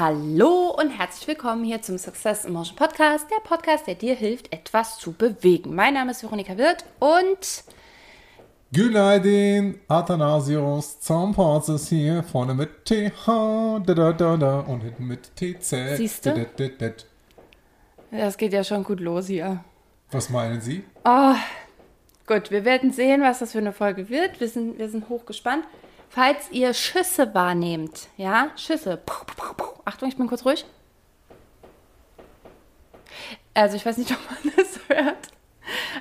Hallo und herzlich willkommen hier zum Success Emotion Podcast, der Podcast, der dir hilft, etwas zu bewegen. Mein Name ist Veronika Wirth und Günaydin, Athanasius Zahnpazes hier, vorne mit TH, da, da, da, da, und hinten mit TZ. Siehst du? da, da, da, da. das geht ja schon gut los hier. Was meinen Sie? Oh, gut, wir werden sehen, was das für eine Folge wird. Wir sind, wir sind hochgespannt. Falls ihr Schüsse wahrnehmt, ja, Schüsse. Puh, puh, puh. Achtung, ich bin kurz ruhig. Also ich weiß nicht, ob man das hört,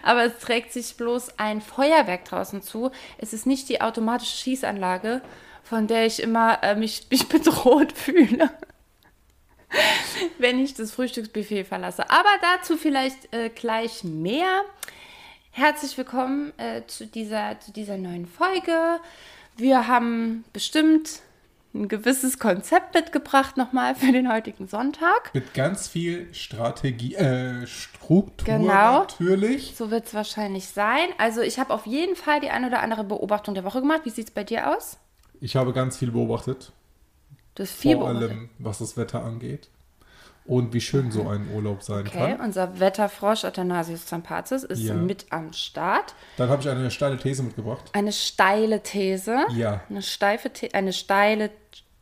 aber es trägt sich bloß ein Feuerwerk draußen zu. Es ist nicht die automatische Schießanlage, von der ich immer äh, mich, mich bedroht fühle, wenn ich das Frühstücksbuffet verlasse. Aber dazu vielleicht äh, gleich mehr. Herzlich willkommen äh, zu, dieser, zu dieser neuen Folge. Wir haben bestimmt ein gewisses Konzept mitgebracht nochmal für den heutigen Sonntag. Mit ganz viel Strategie, äh, Struktur Genau. natürlich. So wird es wahrscheinlich sein. Also ich habe auf jeden Fall die ein oder andere Beobachtung der Woche gemacht. Wie sieht es bei dir aus? Ich habe ganz viel beobachtet, Du hast viel vor beobachtet. allem was das Wetter angeht. Und wie schön so ein Urlaub sein Okay, kann. unser Wetterfrosch Athanasius Zampazis ist Ja. mit am Start. Dann habe ich eine steile These mitgebracht. Eine steile These. Ja. Eine, steife The eine steile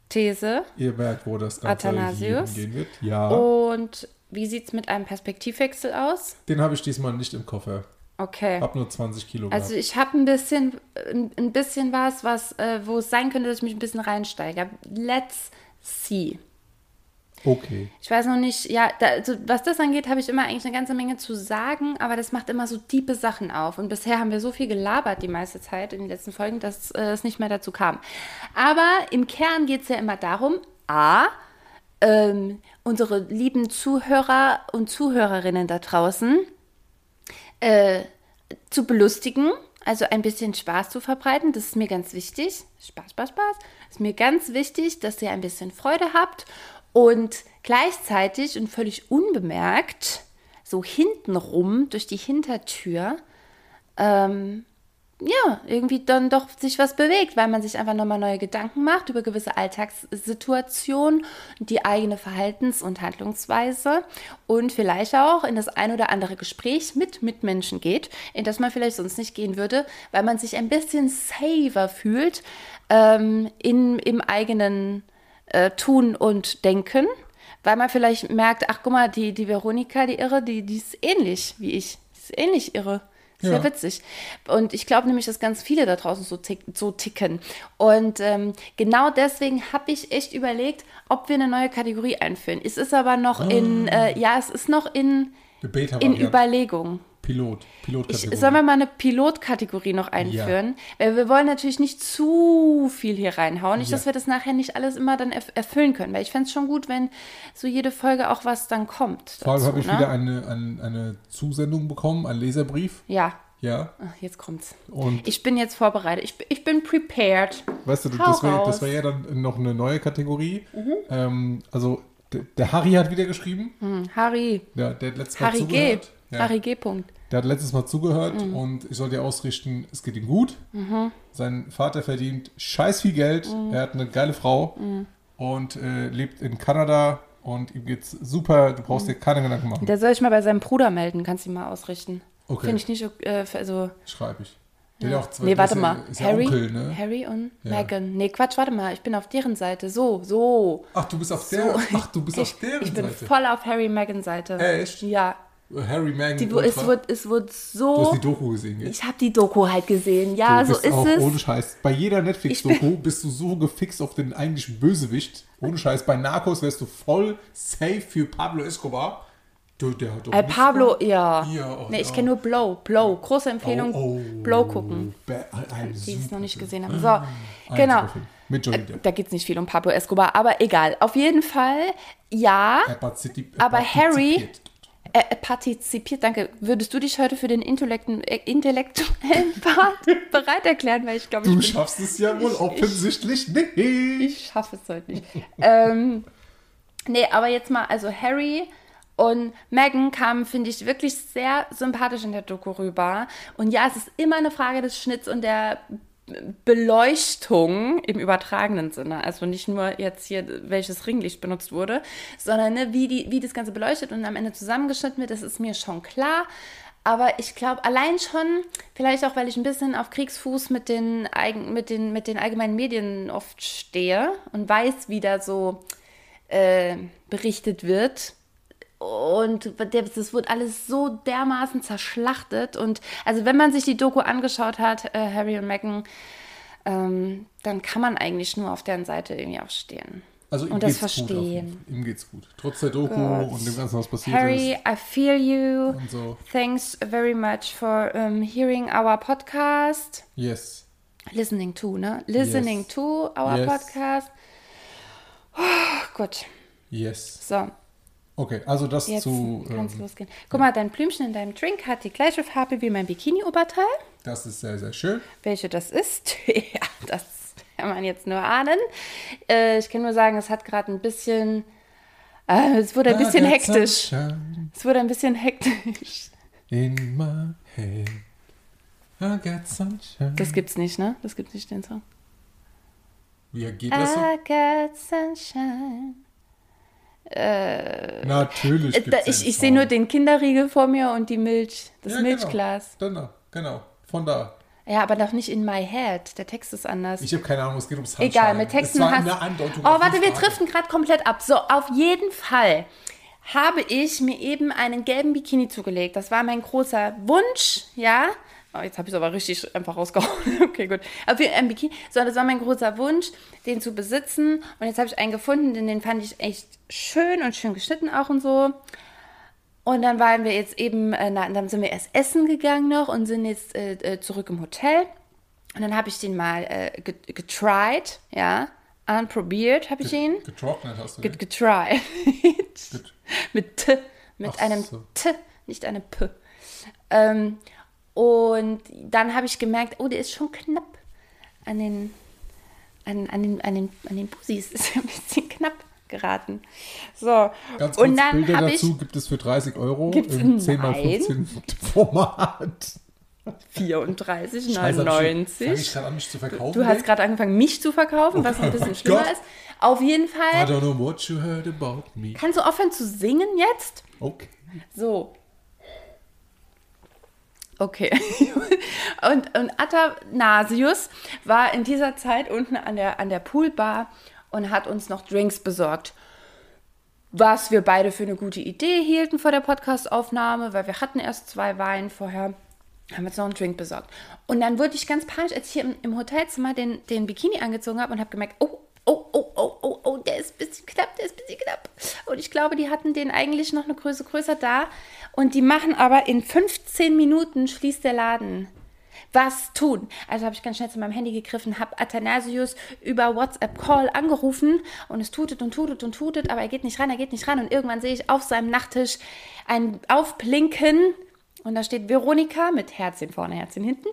These. Ihr merkt, wo das Ganze Athanasius. hingehen wird. Ja. Und wie sieht es mit einem Perspektivwechsel aus? Den habe ich diesmal nicht im Koffer. Okay. Hab nur 20 Kilo Also ich habe ein bisschen, ein ein bisschen was, was, äh, wo es sein könnte, dass ich mich ein bisschen reinsteige. Let's see. Okay. Ich weiß noch nicht, ja, da, also was das angeht, habe ich immer eigentlich eine ganze Menge zu sagen, aber das macht immer so tiefe Sachen auf. Und bisher haben wir so viel gelabert die meiste Zeit in den letzten Folgen, dass äh, es nicht mehr dazu kam. Aber im Kern geht es ja immer darum, a, ähm, unsere lieben Zuhörer und Zuhörerinnen da draußen äh, zu belustigen, also ein bisschen Spaß zu verbreiten. Das ist mir ganz wichtig. Spaß, Spaß, Spaß. Ist mir ganz wichtig, dass ihr ein bisschen Freude habt und gleichzeitig und völlig unbemerkt so hintenrum durch die Hintertür ähm, ja, irgendwie dann doch sich was bewegt, weil man sich einfach nochmal neue Gedanken macht über gewisse Alltagssituationen, die eigene Verhaltens- und Handlungsweise und vielleicht auch in das ein oder andere Gespräch mit Mitmenschen geht, in das man vielleicht sonst nicht gehen würde, weil man sich ein bisschen safer fühlt ähm, in, im eigenen äh, Tun und Denken, weil man vielleicht merkt, ach guck mal, die, die Veronika, die Irre, die, die ist ähnlich wie ich, die ist ähnlich irre. Sehr Ja. witzig. Und ich glaube nämlich, dass ganz viele da draußen so, tick, so ticken. Und ähm, genau deswegen habe ich echt überlegt, ob wir eine neue Kategorie einführen. Es ist aber noch in, äh, ja, es ist noch in, in. Überlegung. Pilot. Ich, Pilotkategorie. sollen wir mal eine Pilotkategorie noch einführen? Weil wir wollen natürlich nicht zu viel hier reinhauen. Nicht, Ja. dass wir das nachher nicht alles immer dann erf erfüllen können. Weil ich fände es schon gut, wenn so jede Folge auch was dann kommt. Vor allem habe ich ne? wieder eine, eine, eine Zusendung bekommen, einen Leserbrief. Ja, Ja. Ach, jetzt kommt's. Und Ich bin jetzt vorbereitet. Ich, bin- ich bin prepared. weißt du, Hau das wäre wär ja dann noch eine neue Kategorie. Mhm. Ähm, also, der, der Harry hat wieder geschrieben. Hm, Harry. Der, der hat letztes Mal Harry G. Ja. Harry G. Punkt. Der hat letztes Mal zugehört Mhm. und ich soll dir ausrichten, es geht ihm gut. Sein Vater verdient scheiß viel Geld. Mhm. Er hat eine geile Frau und äh, lebt in Kanada und ihm geht's super. Du Mhm. brauchst dir keine Gedanken machen. Der soll ich mal bei seinem Bruder melden. Kannst du ihn mal ausrichten. Okay. Finde ich nicht, äh, also. Schreibe ich. Der hat auch zwei, Nee, warte mal. Ja, ja Harry, Onkel, ne? Harry und Ja. Meghan. Nee, Quatsch, warte mal. Ich bin auf deren Seite. So, so. Ach, du bist auf der. Ach, du bist ich, auf deren Ich bin Seite. voll auf Harry Meghan Seite. Echt? Ja. Harry Meghan. Die, es, wird, es wird du so. hast die Doku gesehen, gell? Ich habe die Doku halt gesehen. Ja, du so ist auch es. ohne Scheiß. Bei jeder Netflix-Doku bist du so gefixt auf den eigentlichen Bösewicht. Ohne Scheiß. Bei Narcos wärst du voll safe für Pablo Escobar. Du, der hat doch Äh, nichts Pablo, ja. Ja, oh, nee, ich kenne nur Blow. Blow. Große Empfehlung. Oh, oh. Blow gucken. Die ich es noch nicht gesehen habe. So, Ein genau. Mit Johnny Depp. Da geht es nicht viel um Pablo Escobar, aber egal. Auf jeden Fall, ja, Er er aber Harry. Äh, äh, partizipiert. Danke. Würdest du dich heute für den Intellekten, äh, intellektuellen Part bereit erklären? Weil ich glaube, ich Du bin schaffst es ja wohl offensichtlich nicht. ich schaffe es heute nicht. ähm, nee, aber jetzt mal, also Harry und Megan kamen, finde ich, wirklich sehr sympathisch in der Doku rüber. Und ja, es ist immer eine Frage des Schnitts und der Beleuchtung im übertragenen Sinne. Also nicht nur jetzt hier, welches Ringlicht benutzt wurde, sondern ne, wie, die, wie das Ganze beleuchtet und am Ende zusammengeschnitten wird, das ist mir schon klar. Aber ich glaube, allein schon, vielleicht auch, weil ich ein bisschen auf Kriegsfuß mit den, mit den, mit den allgemeinen Medien oft stehe und weiß, wie da so äh, berichtet wird, und das wird alles so dermaßen zerschlachtet. Und also wenn man sich die Doku angeschaut hat, äh, Harry und Meghan, ähm, dann kann man eigentlich nur auf deren Seite irgendwie auch stehen. Also ihm und das geht's verstehen. Gut ihm geht's gut. Trotz der Doku Gut. und dem Ganzen, was passiert Harry, ist. I feel you. Und so. Thanks very much for um, hearing our podcast. Yes. Listening to, ne? Listening Yes. to our Yes. podcast. Oh, gut, Yes. so. Okay, also das Jetzt zu. kann es Ähm, losgehen. Guck mal, dein Blümchen in deinem Drink hat die gleiche Farbe wie mein Bikini-Oberteil. das ist sehr, sehr schön. Welche das ist, ja, das kann man jetzt nur ahnen. Äh, ich kann nur sagen, es hat gerade ein bisschen. Äh, es wurde ein bisschen hektisch. sunshine Es wurde ein bisschen hektisch. In my head. I got sunshine. Das gibt's nicht, ne? Das gibt's nicht, den Song. Wie geht das so? I got sunshine. Natürlich. Äh, da, ich ich sehe nur den Kinderriegel vor mir und die Milch, das Ja, Milchglas. Genau. Genau. Von da. Ja, aber doch nicht in my head. Der Text ist anders. Ich habe keine Ahnung, es geht ums Sunshine. Egal, mit Texten hast Oh, warte, wir driften gerade komplett ab. So, auf jeden Fall habe ich mir eben einen gelben Bikini zugelegt. Das war mein großer Wunsch, ja. Oh, jetzt habe ich es aber richtig einfach rausgehauen. Okay, gut. Fall ein Bikini. So, das war mein großer Wunsch, den zu besitzen. Und jetzt habe ich einen gefunden, denn den fand ich echt schön und schön geschnitten auch und so. Und dann waren wir jetzt eben, äh, na, dann sind wir erst essen gegangen noch und sind jetzt äh, äh, zurück im Hotel. Und dann habe ich den mal äh, get- getried, ja, anprobiert habe ich ihn. Getrocknet hast du Get, den? getried. Get- mit T, mit Ach einem so. T, nicht einem P. Ähm, und dann habe ich gemerkt, oh, der ist schon knapp an den, an, an den, an den, an den Busis. Ist ein bisschen knapp geraten. So, Ganz kurz, und dann Bilder habe ich dazu gibt es für 30 Euro Gibt's- im 10x15 Nein. Format. 34,99. Fange ich gerade an, mich zu verkaufen? Du hast ey? gerade angefangen, mich zu verkaufen, was ein bisschen Oh schlimmer Gott. ist. Auf jeden I Fall. don't know what you heard about me. Kannst du aufhören zu singen jetzt? Okay. So. Okay. und, und Athanasius war in dieser Zeit unten an der, an der Poolbar und hat uns noch Drinks besorgt. Was wir beide für eine gute Idee hielten vor der Podcastaufnahme, weil wir hatten erst zwei Wein vorher. Haben wir uns noch einen Drink besorgt. Und dann wurde ich ganz panisch, als ich hier im, im Hotelzimmer den, den Bikini angezogen habe und habe gemerkt, oh, oh, oh, oh, oh, oh, der ist ein bisschen knapp, der ist ein bisschen knapp. Und ich glaube, die hatten den eigentlich noch eine Größe größer da. Und die machen aber in 15 Minuten schließt der Laden. Was tun? Also habe ich ganz schnell zu meinem Handy gegriffen, habe Athanasius über WhatsApp-Call angerufen und es tutet und tutet und tutet, aber er geht nicht ran, er geht nicht ran. Und irgendwann sehe ich auf seinem Nachttisch ein Aufblinken und da steht Veronika mit Herzchen vorne, Herzchen hinten.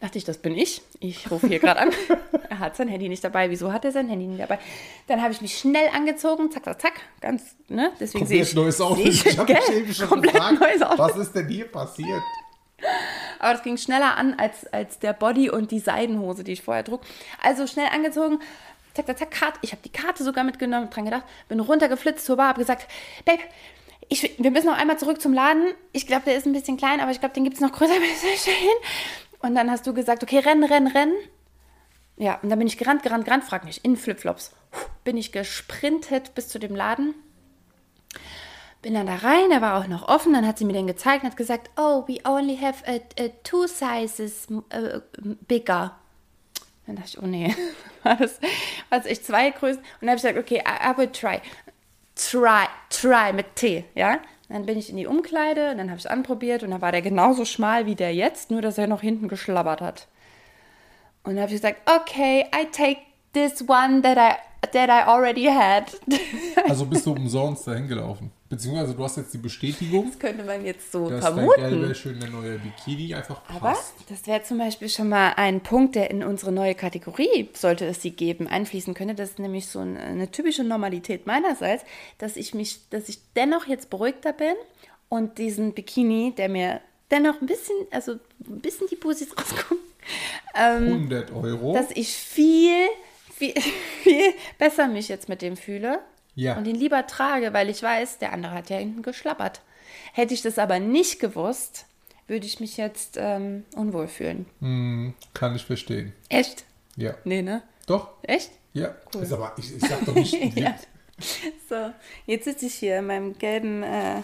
Dachte ich, das bin ich. Ich rufe hier gerade an. er hat sein Handy nicht dabei. Wieso hat er sein Handy nicht dabei? Dann habe ich mich schnell angezogen. Zack, zack, zack. Ganz, ne? Deswegen sehe ich. neues Outfit. Ich, Ich habe mich eben schon gefragt, was ist denn hier passiert? Aber das ging schneller an als, als der Body und die Seidenhose, die ich vorher trug. Also schnell angezogen. Zack, zack, zack, Karte. Ich habe die Karte sogar mitgenommen, dran gedacht. Bin runtergeflitzt zur Bar, habe gesagt, Babe, ich, wir müssen noch einmal zurück zum Laden. Ich glaube, der ist ein bisschen klein, aber ich glaube, den gibt es noch größer. Und dann hast du gesagt, okay, rennen, rennen, rennen. Ja, und dann bin ich gerannt, gerannt, gerannt, frag nicht, in Flipflops. Bin ich gesprintet bis zu dem Laden. Bin dann da rein, der war auch noch offen. Dann hat sie mir den gezeigt und hat gesagt, oh, we only have a, a two sizes uh, bigger. Dann dachte ich, oh nee, war das, war echt zwei Größen? Und dann habe ich gesagt, okay, I, I will try. Try, try mit T, ja? Dann bin ich in die Umkleide und dann habe ich es anprobiert und dann war der genauso schmal wie der jetzt, nur dass er noch hinten geschlabbert hat. Und dann habe ich gesagt, okay, I take this one that I, that I already had. Also bist du umsonst dahin gelaufen. Beziehungsweise du hast jetzt die Bestätigung, könnte man jetzt so dass dein vermuten. gelber, schöner neuer Bikini einfach Aber passt. das wäre zum Beispiel schon mal ein Punkt, der in unsere neue Kategorie, sollte es sie geben, einfließen könnte. Das ist nämlich so eine, eine typische Normalität meinerseits, dass ich mich, dass ich dennoch jetzt beruhigter bin und diesen Bikini, der mir dennoch ein bisschen, also ein bisschen die Busis rauskommt, 100 Euro. dass ich viel, viel, viel besser mich jetzt mit dem fühle Ja. und ihn lieber trage, weil ich weiß, der andere hat ja hinten geschlappert. Hätte ich das aber nicht gewusst, würde ich mich jetzt ähm, unwohl fühlen. Hm, kann ich verstehen. Echt? Ja. Nee, ne? Doch? Echt? Ja. Ist aber, ich, ich sag doch nicht. Ja. So, jetzt sitze ich hier in meinem gelben, äh,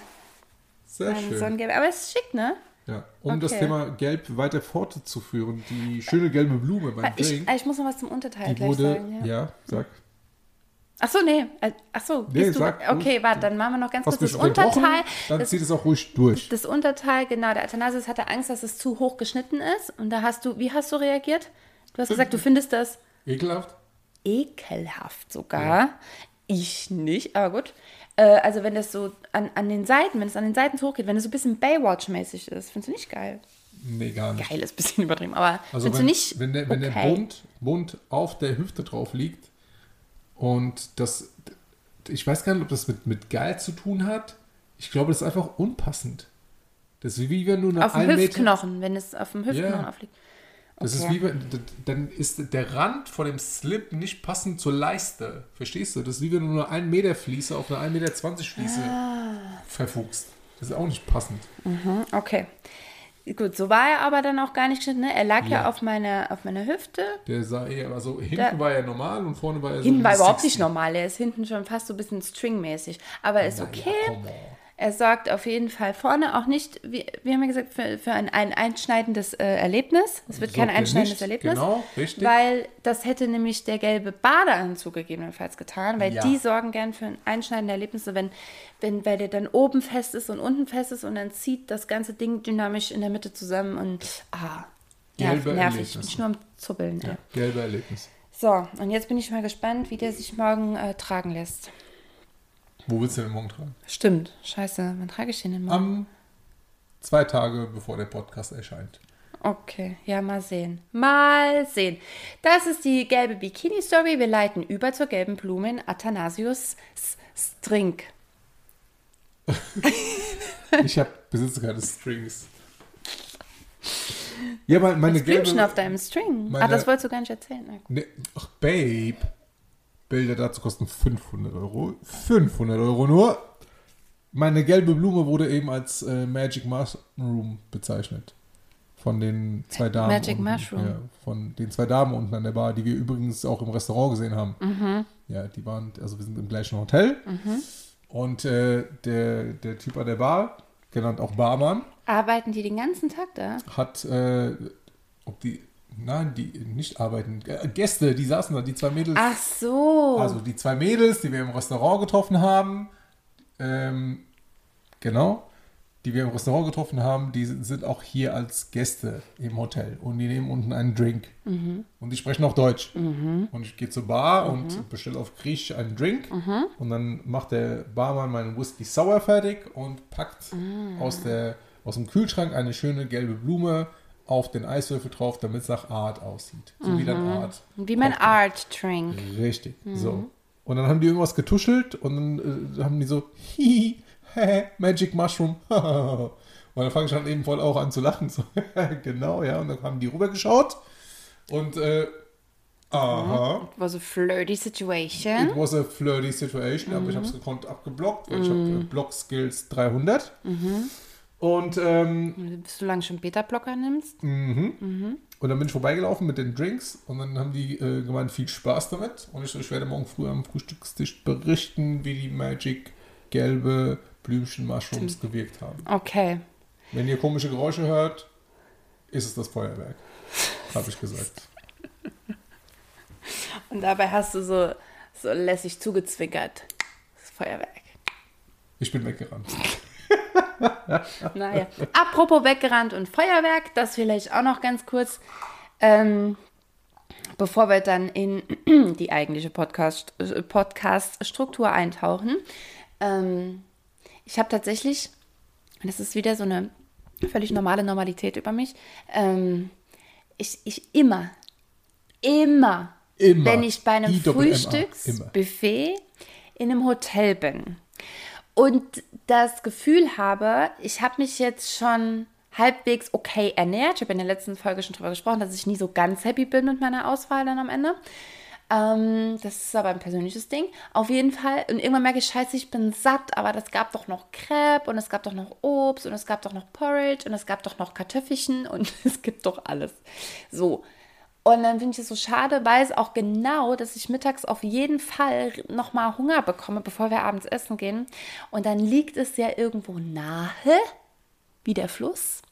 Sehr meinem schön. Sonnengelb. Aber es ist schick, ne? Ja. Um das Okay. Thema Gelb weiter fortzuführen, die schöne gelbe Blume beim Ich, Drink, ich muss noch was zum Unterteil die gleich wurde, sagen. Ja. ja, sag. Ach so, nee. Äh, Ach so, Nee, gehst du, sag okay, warte, dann machen wir noch ganz kurz das? Unterteil. Dann Das, zieht es auch ruhig durch. das Unterteil, genau, der Athanasius hatte Angst, dass es zu hoch geschnitten ist. Und da hast du, wie hast du reagiert? Du hast gesagt, du findest das Ekelhaft? ekelhaft sogar. Ich nicht, aber gut. Äh, also wenn das so an, an den Seiten, wenn es an den Seiten hochgeht, wenn es so ein bisschen Baywatch-mäßig ist, findest du nicht geil. Nee, gar nicht. Geil ist ein bisschen übertrieben, aber Also findest wenn, du nicht wenn, der, wenn okay. der Bund, Bund auf der Hüfte drauf liegt und das, ich weiß gar nicht, ob das mit, mit geil zu tun hat. Ich glaube, das ist einfach unpassend. Das ist wie wenn du eine Auf dem ein Meter, Hüftknochen, wenn es auf dem Hüftknochen Ja. aufliegt. das ist Okay. wie wenn, dann ist der Rand von dem Slip nicht passend zur Leiste. Verstehst du? Das ist wie wenn du nur ein Meter Fliese auf eine 1,20 Meter Fliese Ah. verfuchst. Das ist auch nicht passend. Mhm, Okay. Gut, so war er aber dann auch gar nicht geschnitten. Ne? Er lag ja, Ja. auf, meiner, auf meiner Hüfte. Der sah eher, also hinten Der- war er normal und vorne war er so Hinten war überhaupt nicht 60. normal. Er ist hinten schon fast so ein bisschen stringmäßig. Aber ist okay. Ja. Er sorgt auf jeden Fall vorne auch nicht, wie, wie haben wir gesagt, für, für ein, ein einschneidendes äh, Erlebnis. Es wird kein Sorgt er einschneidendes nicht, Erlebnis. genau, richtig. Weil das hätte nämlich der gelbe Badeanzug gegebenenfalls getan, weil Ja. die sorgen gern für ein einschneidende Erlebnisse, wenn, wenn, weil der dann oben fest ist und unten fest ist und dann zieht das ganze Ding dynamisch in der Mitte zusammen und ah, nerv, Gelbe nervig. Erlebnisse. Bin ich nur am Zuppeln. Ja, gelbe Erlebnis. So, und jetzt bin ich mal gespannt, wie der sich morgen äh, tragen lässt. Wo willst du den morgen tragen? Stimmt, scheiße, wann trage ich den denn morgen? Am zwei Tage bevor der Podcast erscheint. Okay, ja, mal sehen. Mal sehen. Das ist die gelbe Bikini-Story. Wir leiten über zur gelben Blume in Athanasius S- Strink. Ich habe besitze keine Strings. Ja, mein, meine Blümchen gelbe. auf deinem String. meine- ah, das wolltest du gar nicht erzählen. Ne, ach, Babe. Bilder dazu kosten 500 Euro. 500 Euro nur. Meine gelbe Blume wurde eben als äh, Magic Mushroom bezeichnet. Von den zwei Damen. Magic unten, Mushroom. Ja, von den zwei Damen unten an der Bar, die wir übrigens auch im Restaurant gesehen haben. Mhm. Ja, die waren, also wir sind im gleichen Hotel. Und äh, der, der Typ an der Bar, genannt auch Barmann, Arbeiten die den ganzen Tag da? hat, äh, ob die, nein, die nicht arbeiten, äh, Gäste, die saßen da, die zwei Mädels. Ach so. Also die zwei Mädels, die wir im Restaurant getroffen haben, ähm, genau, die wir im Restaurant getroffen haben, die sind auch hier als Gäste im Hotel und die nehmen unten einen Drink. Und die sprechen auch Deutsch. Und ich gehe zur Bar und bestelle auf Griechisch einen Drink und dann macht der Barmann meinen Whisky Sour fertig und packt aus, der, aus dem Kühlschrank eine schöne gelbe Blume auf den Eiswürfel drauf, damit es nach Art aussieht. So wie dann Art. Wie mein Cocktail. Art Drink. Richtig, so. Und dann haben die irgendwas getuschelt und dann äh, haben die so, hihi, hä, Magic Mushroom. und dann fange ich dann eben voll auch an zu lachen. So, genau, ja. Und dann haben die rübergeschaut und, äh, aha, It was a flirty situation. it was a flirty situation, aber ich habe es gekonnt abgeblockt, weil ich habe äh, Block Skills 300. Und, ähm, Bis du lange schon Beta-Blocker nimmst. Mhm. Und dann bin ich vorbeigelaufen mit den Drinks und dann haben die äh, gemeint, viel Spaß damit. Und ich so, ich werde morgen früh am Frühstückstisch berichten, wie die Magic gelbe Blümchen Mushrooms gewirkt haben. Okay. Wenn ihr komische Geräusche hört, ist es das Feuerwerk. Habe ich gesagt. Und dabei hast du so, so lässig zugezwinkert. Das Feuerwerk. Ich bin weggerannt. Naja. Apropos weggerannt und Feuerwerk, das vielleicht auch noch ganz kurz. Ähm, bevor wir dann in die eigentliche Podcast- Podcast-Struktur eintauchen. Ähm, ich habe tatsächlich, und das ist wieder so eine völlig normale Normalität über mich, ähm, ich, ich immer, immer, Immer. wenn ich bei einem. Frühstücksbuffet in einem Hotel bin und das Gefühl habe, ich habe mich jetzt schon halbwegs okay ernährt. Ich habe in der letzten Folge schon darüber gesprochen, dass ich nie so ganz happy bin mit meiner Auswahl dann am Ende. Ähm, das ist aber ein persönliches Ding. Auf jeden Fall. Und irgendwann merke ich, scheiße, ich bin satt, aber das gab doch noch Crepe und es gab doch noch Obst und es gab doch noch Porridge und es gab doch noch Kartoffelchen und es gibt doch alles. So. Und dann finde ich es so schade, weiß auch genau, dass ich mittags auf jeden Fall nochmal Hunger bekomme, bevor wir abends essen gehen. Und dann liegt es ja irgendwo nahe, wie der Fluss,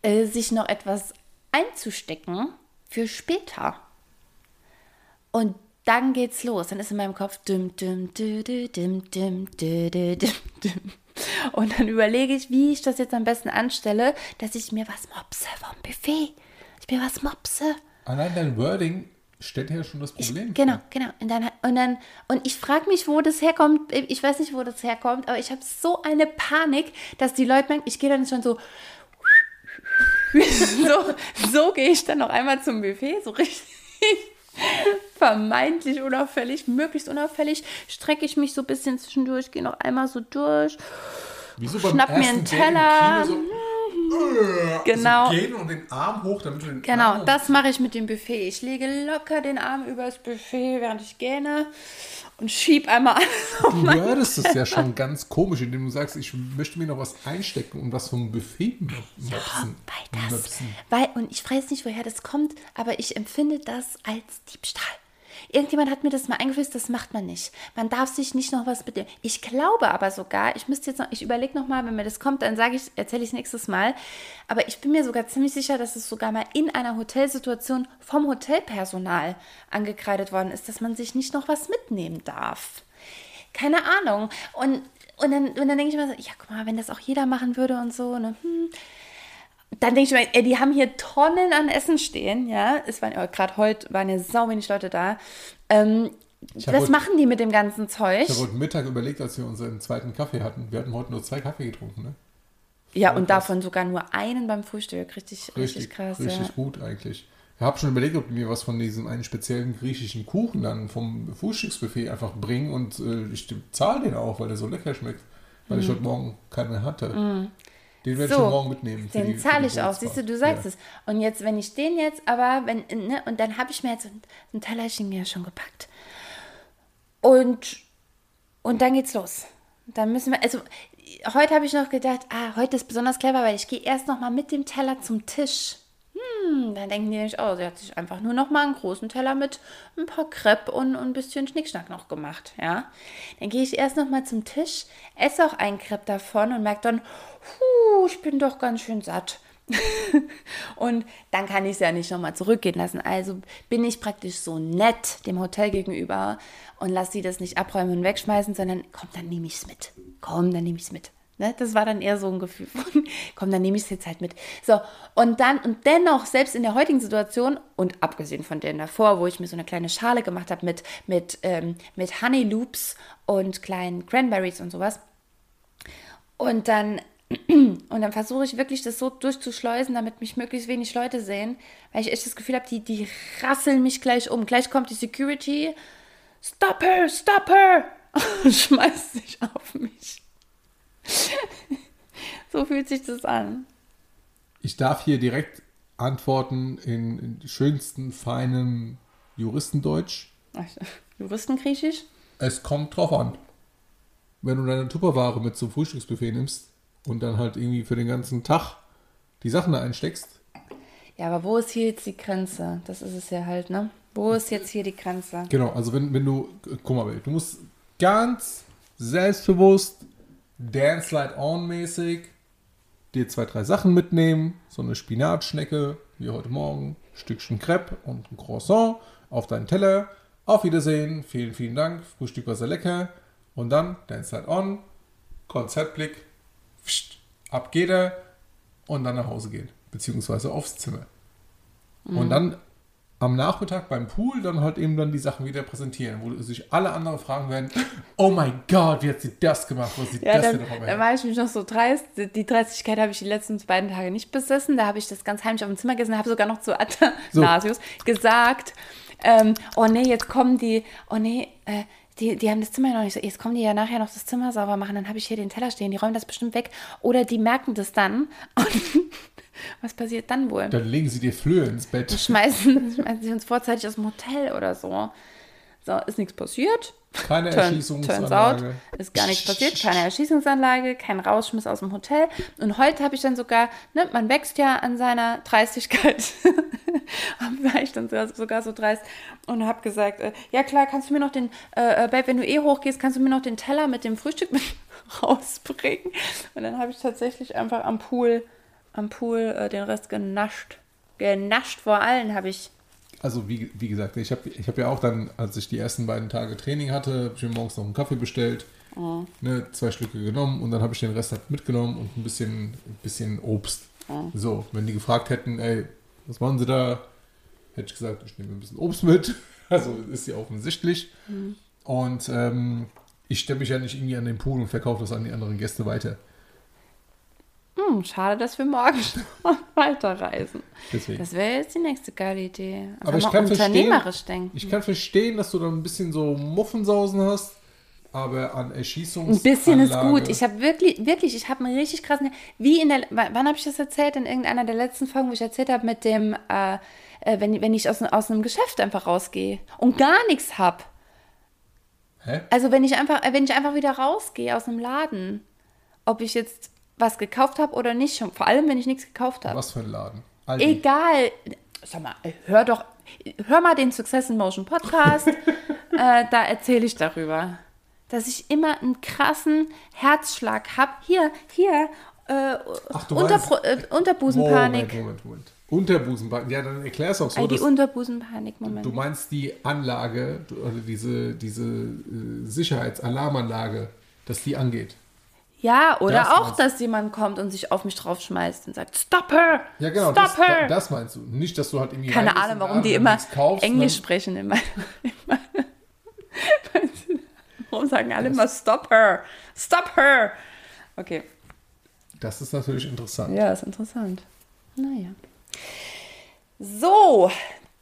äh, sich noch etwas einzustecken für später. Und dann geht's los. Dann ist in meinem Kopf dim, dim, dim, dim, dim, dim, dim, dim. Und dann überlege ich, wie ich das jetzt am besten anstelle, dass ich mir was mopse vom Buffet. Ich mir was mopse. Allein dein Wording stellt ja schon das Problem. Ich, genau, genau. Und dann, und, dann, und ich frage mich, wo das herkommt. Ich weiß nicht, wo das herkommt, aber ich habe so eine Panik, dass die Leute merken, ich gehe dann schon so. so, so gehe ich dann noch einmal zum Buffet, so richtig vermeintlich unauffällig, möglichst unauffällig, strecke ich mich so ein bisschen zwischendurch, gehe noch einmal so durch, Wieso schnapp mir einen Teller. so, Genau. So gehen und den Arm hoch, damit du den Genau, Arm das mache ich mit dem Buffet. Ich lege locker den Arm übers Buffet, während ich gähne und schieb einmal alles auf Du hörtest es ja schon ganz komisch, indem du sagst, ich möchte mir noch was einstecken und was vom Buffet mopsen. Weil das, Möpsen. weil, und ich weiß nicht, woher das kommt, aber ich empfinde das als Diebstahl. Irgendjemand hat mir das mal eingeflößt, das macht man nicht. Man darf sich nicht noch was mit dem. Ich glaube aber sogar, ich müsste jetzt noch, ich überlege noch mal, wenn mir das kommt, dann sage ich, erzähle ich es nächstes Mal. Aber ich bin mir sogar ziemlich sicher, dass es sogar mal in einer Hotelsituation vom Hotelpersonal angekreidet worden ist, dass man sich nicht noch was mitnehmen darf. Keine Ahnung. Und, und dann, und dann denke ich mir so, ja, guck mal, wenn das auch jeder machen würde und so, ne, hm, dann denke ich mir, ey, die haben hier Tonnen an Essen stehen, ja. Es waren ja gerade heute waren ja sau wenig Leute da. Ähm, was heute- machen die mit dem ganzen Zeug? Ich habe heute Mittag überlegt, als wir unseren zweiten Kaffee hatten. Wir hatten heute nur zwei Kaffee getrunken, ne? Ja, und krass. davon sogar nur einen beim Frühstück. Richtig, richtig, Richtig, krass, richtig ja. gut eigentlich. Ich habe schon überlegt, ob die mir was von diesem einen speziellen griechischen Kuchen dann vom Frühstücksbuffet einfach bringen und äh, ich zahle den auch, weil der so lecker schmeckt, weil ich heute Morgen keinen mehr hatte. Den werde ich. So, schon morgen mitnehmen. die- Den zahle ich auch, siehst du, du sagst ja. es. Und jetzt, wenn ich den jetzt, aber wenn, ne, und dann habe ich mir jetzt so ein, ein Tellerchen ja schon gepackt. Und, und dann geht's los. Dann müssen wir, also heute habe ich noch gedacht, ah, heute ist besonders clever, weil ich gehe erst noch mal mit dem Teller zum Tisch. Hm, dann denken die nämlich, oh, sie hat sich einfach nur noch mal einen großen Teller mit ein paar Crepe und, und ein bisschen Schnickschnack noch gemacht, ja. Dann gehe ich erst noch mal zum Tisch, esse auch einen Crepe davon und merke dann, puh, ich bin doch ganz schön satt. und dann kann ich es ja nicht nochmal zurückgehen lassen. Also bin ich praktisch so nett dem Hotel gegenüber und lasse sie das nicht abräumen und wegschmeißen, sondern komm, dann nehme ich es mit. Komm, dann nehme ich es mit. Ne? Das war dann eher so ein Gefühl von, komm, dann nehme ich es jetzt halt mit. So, und dann, und dennoch, selbst in der heutigen Situation, und abgesehen von der davor, wo ich mir so eine kleine Schale gemacht habe mit, mit, ähm, mit Honey Loops und kleinen Cranberries und sowas, und dann, und dann versuche ich wirklich das so durchzuschleusen, damit mich möglichst wenig Leute sehen, weil ich echt das Gefühl habe, die, die rasseln mich gleich um. Gleich kommt die Security, stop her, stop her, und schmeißt sich auf mich. so fühlt sich das an. Ich darf hier direkt antworten in, in schönsten, feinem Juristendeutsch. Juristengriechisch? Es kommt drauf an. Wenn du deine Tupperware mit zum Frühstücksbuffet nimmst und dann halt irgendwie für den ganzen Tag die Sachen da einsteckst, Ja, aber wo ist hier jetzt die Grenze? Das ist es ja halt, ne? Wo ist jetzt hier die Grenze? Genau, also wenn, wenn du, guck mal, du musst ganz selbstbewusst, Dance Light On mäßig, dir zwei, drei Sachen mitnehmen, so eine Spinatschnecke, wie heute Morgen, Stückchen Crepe und ein Croissant auf deinen Teller. Auf Wiedersehen, vielen, vielen Dank, Frühstück war sehr lecker. Und dann Dance Light On, Konzertblick, pst, ab geht er und dann nach Hause gehen, beziehungsweise aufs Zimmer. Und dann am Nachmittag beim Pool dann halt eben dann die Sachen wieder präsentieren, wo sich alle anderen fragen werden, oh mein Gott, wie hat sie das gemacht? Wo sieht Ja, das dann, auf dann war ich mich noch so dreist. Die Dreistigkeit habe ich die letzten beiden Tage nicht besessen. Da habe ich das ganz heimlich auf dem Zimmer gesessen, habe sogar noch zu Athanasius gesagt, ähm, oh nee, jetzt kommen die, oh nee, äh, die, die haben das Zimmer ja noch nicht so. Jetzt kommen die ja nachher noch das Zimmer sauber machen, dann habe ich hier den Teller stehen, die räumen das bestimmt weg. Oder die merken das dann. Und was passiert dann wohl? Dann legen sie dir Flöhe ins Bett. Schmeißen, schmeißen sie uns vorzeitig aus dem Hotel oder so. So, ist nichts passiert. Keine Turn, turns Erschießungsanlage. out, ist gar nichts passiert, keine Erschießungsanlage, kein Rausschmiss aus dem Hotel. Und heute habe ich dann sogar, ne, man wächst ja an seiner Dreistigkeit, war ich dann sogar, sogar so dreist und habe gesagt, äh, ja klar, kannst du mir noch den, äh, äh, Babe, wenn du eh hochgehst, kannst du mir noch den Teller mit dem Frühstück mit rausbringen. Und dann habe ich tatsächlich einfach am Pool, am Pool äh, den Rest genascht. Genascht vor allen habe ich. Also wie, wie gesagt, ich habe ich hab ja auch dann, als ich die ersten beiden Tage Training hatte, habe ich mir morgens noch einen Kaffee bestellt, ne, zwei Stücke genommen und dann habe ich den Rest halt mitgenommen und ein bisschen, ein bisschen Obst. So, wenn die gefragt hätten, ey, was machen sie da? Hätte ich gesagt, ich nehme ein bisschen Obst mit. Also ist ja offensichtlich. Und ähm, ich stelle mich ja nicht irgendwie an den Pool und verkaufe das an die anderen Gäste weiter. Hm, schade, dass wir morgen schon weiterreisen. Deswegen. Das wäre jetzt die nächste geile Idee. Einfach Aber ich kann verstehen, unternehmerisch denken. ich kann verstehen, dass du dann ein bisschen so Muffensausen hast, aber an Erschießungs Ein bisschen ist gut. Ich habe wirklich, wirklich, ich habe einen richtig krassen. Wie in der. Wann wann habe ich das erzählt? In irgendeiner der letzten Folgen, wo ich erzählt habe, mit dem, äh, äh, wenn, wenn ich aus, aus einem Geschäft einfach rausgehe und gar nichts habe. Hä? Also wenn ich einfach, äh, wenn ich einfach wieder rausgehe aus einem Laden, ob ich jetzt was gekauft habe oder nicht, schon, vor allem wenn ich nichts gekauft habe. Was für ein Laden? Aldi. Egal. Sag mal, hör doch, hör mal den Success in Motion Podcast. äh, da erzähle ich darüber, dass ich immer einen krassen Herzschlag habe. Hier, hier, äh, Ach, du Unterbru äh, Unterbusenpanik. Moment, Moment, Moment. Unterbusenpanik. Ja, dann erklär es auch so, Äh, die Unterbusenpanik, Moment. du meinst die Anlage oder diese, diese äh, Sicherheitsalarmanlage, dass die angeht. Ja, oder Das auch, dass jemand kommt und sich auf mich draufschmeißt und sagt, Stop her! Ja, genau, Stop das, her! da- das meinst du. Nicht, dass du halt irgendwie Keine Ahnung, warum die immer kaufst, ne? Englisch dann- sprechen. In meiner, warum sagen alle immer Stop her? Stop her! Okay. Das ist natürlich interessant. Ja, ist interessant. Naja. So,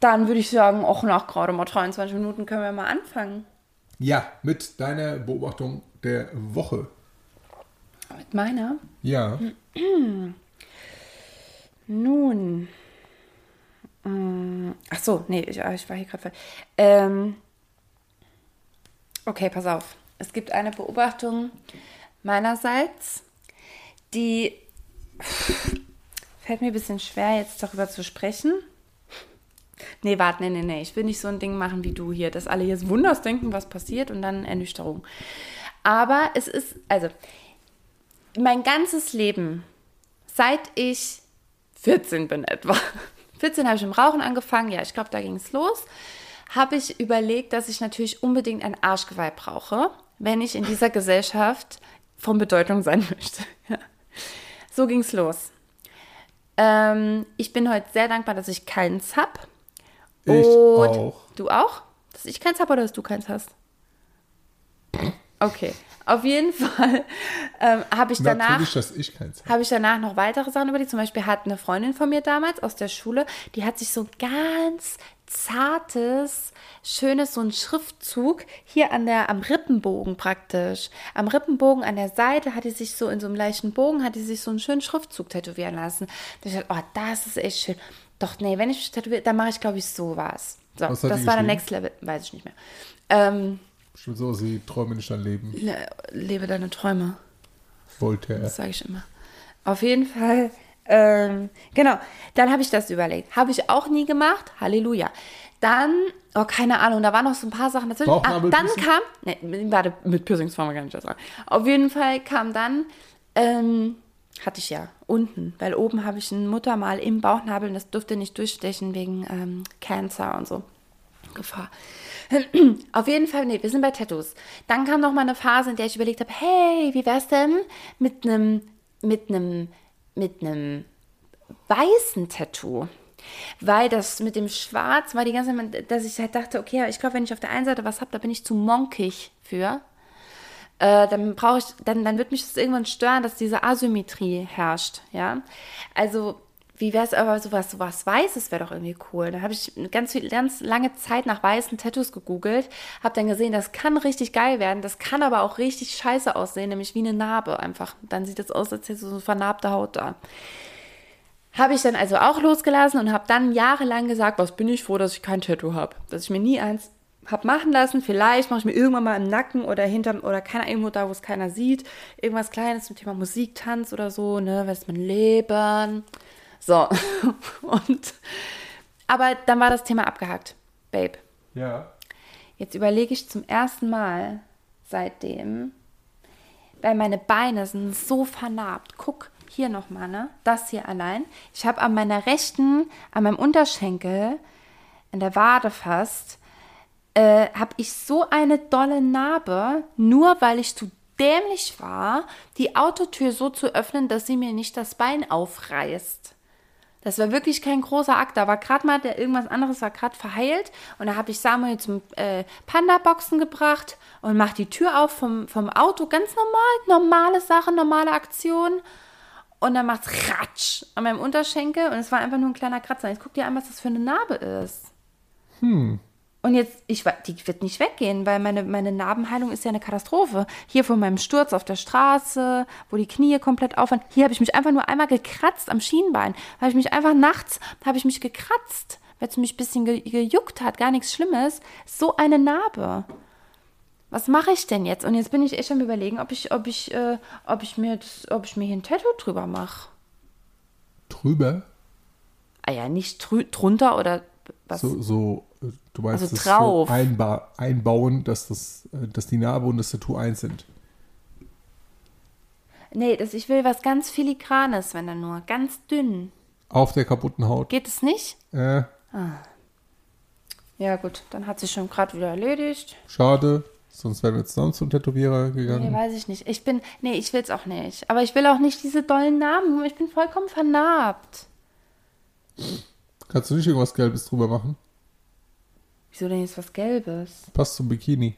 dann würde ich sagen, auch nach gerade mal 23 Minuten können wir mal anfangen. Ja, mit deiner Beobachtung der Woche. Mit meiner. Ja, Nun. Mm, Ach so, nee, ich, ich war hier gerade. Ähm, okay, pass auf. Es gibt eine Beobachtung meinerseits, die fällt mir ein bisschen schwer, jetzt darüber zu sprechen. Nee, warte, nee, nee, nee. Ich will nicht so ein Ding machen wie du hier, dass alle jetzt wunders denken, was passiert und dann Ernüchterung. Aber es ist, also, mein ganzes Leben, seit ich 14 bin etwa, 14 habe ich im Rauchen angefangen, ja, ich glaube, da ging es los, habe ich überlegt, dass ich natürlich unbedingt ein Arschgeweih brauche, wenn ich in dieser Gesellschaft von Bedeutung sein möchte. Ja. So ging es los. Ähm, ich bin heute sehr dankbar, dass ich keins habe. ich auch. Du auch? Dass ich keins habe oder dass du keins hast? Okay. Auf jeden Fall ähm, habe ich danach habe. ich danach noch weitere Sachen über die. Zum Beispiel hat eine Freundin von mir damals aus der Schule, die hat sich so ganz zartes, schönes, so ein Schriftzug hier an der, am Rippenbogen praktisch. Am Rippenbogen an der Seite hat die sich so in so einem leichten Bogen, hat die sich so einen schönen Schriftzug tätowieren lassen. Da ich dachte, oh, das ist echt schön. Doch, nee, wenn ich tätowiere, dann mache ich, glaube ich, sowas. So, Was das war der? Next Level, weiß ich nicht mehr. Ähm, Bestimmt so, sie träume nicht dein Leben. le- lebe deine Träume. Voltaire. Das sage ich immer. Auf jeden Fall, ähm, genau. Dann habe ich das überlegt. Habe ich auch nie gemacht. Halleluja. Dann, oh, keine Ahnung, da waren noch so ein paar Sachen dazwischen. Ah, dann kam, ne, warte, mit Piercings fangen wir gar nicht erst an. Auf jeden Fall kam dann, ähm, hatte ich ja unten, weil oben habe ich ein Muttermal im Bauchnabel und das durfte nicht durchstechen wegen ähm, Cancer und so. Gefahr. Auf jeden Fall, nee, wir sind bei Tattoos. Dann kam noch mal eine Phase, in der ich überlegt habe, hey, wie wär's denn mit einem, mit einem, mit einem weißen Tattoo? Weil das mit dem Schwarz war die ganze Zeit, dass ich halt dachte, okay, ich glaube, wenn ich auf der einen Seite was habe, da bin ich zu monkig für. Äh, dann brauche ich, dann, dann wird mich das irgendwann stören, dass diese Asymmetrie herrscht, ja. Also wie wäre es aber sowas, sowas Weißes wäre doch irgendwie cool. Da habe ich ganz, viel, ganz lange Zeit nach weißen Tattoos gegoogelt, habe dann gesehen, das kann richtig geil werden, das kann aber auch richtig scheiße aussehen, nämlich wie eine Narbe einfach. Dann sieht es aus, als hätte so eine vernarbte Haut da. Habe ich dann also auch losgelassen und habe dann jahrelang gesagt, was bin ich froh, dass ich kein Tattoo habe. Dass ich mir nie eins habe machen lassen. Vielleicht mache ich mir irgendwann mal im Nacken oder hinterm oder keine irgendwo da, wo es keiner sieht. Irgendwas Kleines zum Thema Musik, Tanz oder so, ne, was ist mein Leben. So. Und aber dann war das Thema abgehakt. Babe. Ja. Jetzt überlege ich zum ersten Mal seitdem, weil meine Beine sind so vernarbt. Guck, hier nochmal, ne? Das hier allein. Ich habe an meiner rechten, an meinem Unterschenkel, in der Wade fast, äh, habe ich so eine dolle Narbe, nur weil ich zu dämlich war, die Autotür so zu öffnen, dass sie mir nicht das Bein aufreißt. Das war wirklich kein großer Akt. Da war gerade mal der, irgendwas anderes war gerade verheilt und da habe ich Samuel zum äh, Panda-Boxen gebracht und mache die Tür auf vom, vom Auto. Ganz normal, normale Sache, normale Aktion. Und dann macht's Ratsch an meinem Unterschenkel und es war einfach nur ein kleiner Kratzer. Jetzt guck dir an, was das für eine Narbe ist. Hm. Und jetzt, ich, die wird nicht weggehen, weil meine, meine Narbenheilung ist ja eine Katastrophe. Hier von meinem Sturz auf der Straße, wo die Knie komplett aufhören. Hier habe ich mich einfach nur einmal gekratzt am Schienbein. Habe ich mich einfach nachts, habe ich mich gekratzt, weil es mich ein bisschen ge gejuckt hat. Gar nichts Schlimmes. So eine Narbe. Was mache ich denn jetzt? Und jetzt bin ich echt am überlegen, ob ich, ob ich, äh, ob ich mir, das, ob ich mir hier ein Tattoo drüber mache. Drüber? Ah ja, nicht drunter oder was? So, so Du meinst also das drauf. So einba einbauen, dass, das, äh, dass die Narbe und das Tattoo eins sind. Nee, das, ich will was ganz Filigranes, wenn dann nur. Ganz dünn. Auf der kaputten Haut. Geht es nicht? Äh. Ah. Ja, gut, dann hat sich schon gerade wieder erledigt. Schade, sonst wären wir zusammen zum Tätowierer gegangen. Nee, weiß ich nicht. Ich bin, nee, ich will es auch nicht. Aber ich will auch nicht diese dollen Namen. Ich bin vollkommen vernarbt. Kannst du nicht irgendwas Gelbes drüber machen? Wieso denn jetzt was Gelbes? Passt zum Bikini.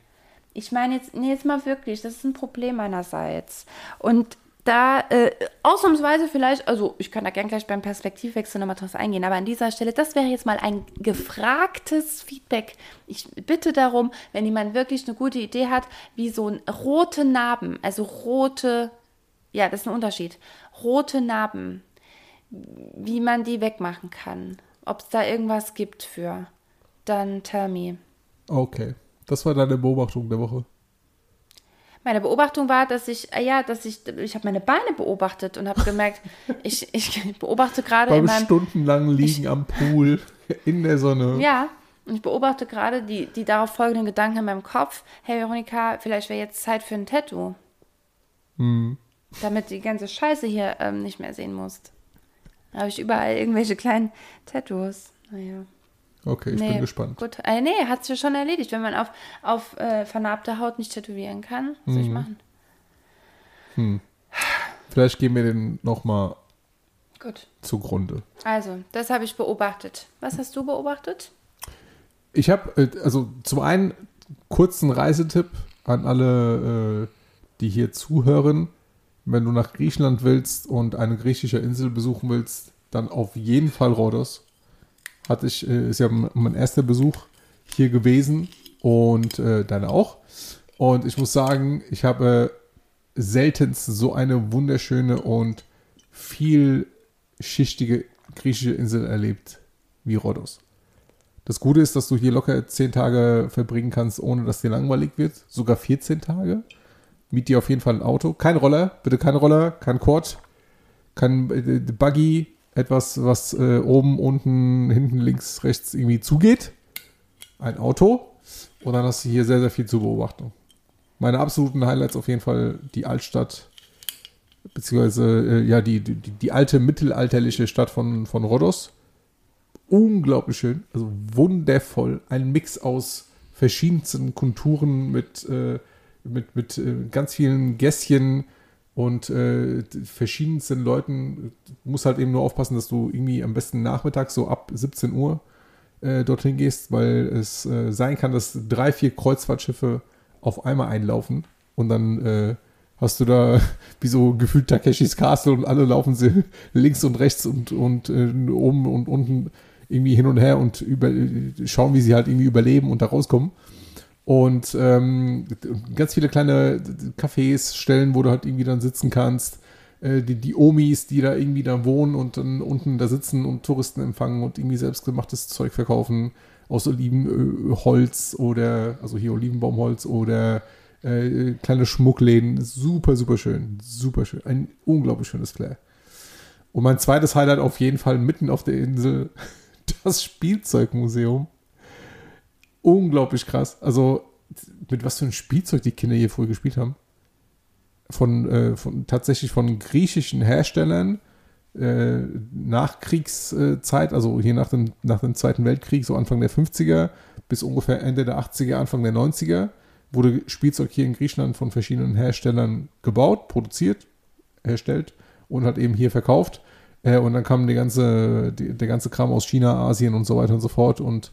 Ich meine jetzt, nee, jetzt mal wirklich, das ist ein Problem meinerseits. Und da äh, ausnahmsweise vielleicht, also ich kann da gern gleich beim Perspektivwechsel nochmal drauf eingehen, aber an dieser Stelle, das wäre jetzt mal ein gefragtes Feedback. Ich bitte darum, wenn jemand wirklich eine gute Idee hat, wie so ein rote Narben, also rote, ja, das ist ein Unterschied, rote Narben, wie man die wegmachen kann. Ob es da irgendwas gibt für dann tell me. Okay. Das war deine Beobachtung der Woche. Meine Beobachtung war, dass ich, äh, ja, dass ich, ich habe meine Beine beobachtet und habe gemerkt, ich, ich beobachte gerade in meinem... stundenlang liegen ich, am Pool in der Sonne. Ja, und ich beobachte gerade die, die darauf folgenden Gedanken in meinem Kopf. Hey Veronika, vielleicht wäre jetzt Zeit für ein Tattoo. Hm. Damit du die ganze Scheiße hier ähm, nicht mehr sehen musst. Da habe ich überall irgendwelche kleinen Tattoos. Naja. Okay, ich nee, bin gespannt. Gut, äh, nee, hat sich schon erledigt. Wenn man auf, auf äh, vernarbte Haut nicht tätowieren kann, was soll ich mhm. machen? Hm. Vielleicht gehen wir den nochmal zugrunde. Also, das habe ich beobachtet. Was hast du beobachtet? Ich habe, äh, also zum einen kurzen Reisetipp an alle, äh, die hier zuhören. Wenn du nach Griechenland willst und eine griechische Insel besuchen willst, dann auf jeden Fall Rhodos hatte ich, äh, ist ja mein erster Besuch hier gewesen und äh, deine auch. Und ich muss sagen, ich habe seltenst so eine wunderschöne und vielschichtige griechische Insel erlebt wie Rhodos. Das Gute ist, dass du hier locker zehn Tage verbringen kannst, ohne dass dir langweilig wird. Sogar 14 Tage. Miet dir auf jeden Fall ein Auto. Kein Roller, bitte kein Roller, kein Quad, kein äh, Buggy, etwas, was äh, oben, unten, hinten, links, rechts irgendwie zugeht. Ein Auto. Und dann hast du hier sehr, sehr viel zur Beobachtung. Meine absoluten Highlights auf jeden Fall die Altstadt, beziehungsweise äh, ja, die, die, die alte mittelalterliche Stadt von, von Rhodos. Unglaublich schön, also wundervoll. Ein Mix aus verschiedensten Konturen mit, äh, mit, mit äh, ganz vielen Gässchen, und äh, verschiedensten Leuten muss halt eben nur aufpassen, dass du irgendwie am besten nachmittags so ab 17 Uhr äh, dorthin gehst, weil es äh, sein kann, dass drei, vier Kreuzfahrtschiffe auf einmal einlaufen und dann äh, hast du da wie so gefühlt Takeshis Castle und alle laufen sie links und rechts und, und äh, oben und unten irgendwie hin und her und über, schauen, wie sie halt irgendwie überleben und da rauskommen. Und ähm, ganz viele kleine Cafés, Stellen, wo du halt irgendwie dann sitzen kannst. Äh, die, die Omis, die da irgendwie da wohnen und dann unten da sitzen und Touristen empfangen und irgendwie selbstgemachtes Zeug verkaufen aus Olivenholz oder, also hier Olivenbaumholz oder äh, kleine Schmuckläden. Super, super schön. Super schön. Ein unglaublich schönes Flair. Und mein zweites Highlight auf jeden Fall mitten auf der Insel, das Spielzeugmuseum unglaublich krass. Also, mit was für ein Spielzeug die Kinder hier früher gespielt haben. Von, äh, von tatsächlich von griechischen Herstellern äh, Nachkriegszeit, also hier nach dem, nach dem Zweiten Weltkrieg, so Anfang der 50er bis ungefähr Ende der 80er, Anfang der 90er, wurde Spielzeug hier in Griechenland von verschiedenen Herstellern gebaut, produziert, herstellt und hat eben hier verkauft. Äh, und dann kam die ganze, die, der ganze Kram aus China, Asien und so weiter und so fort und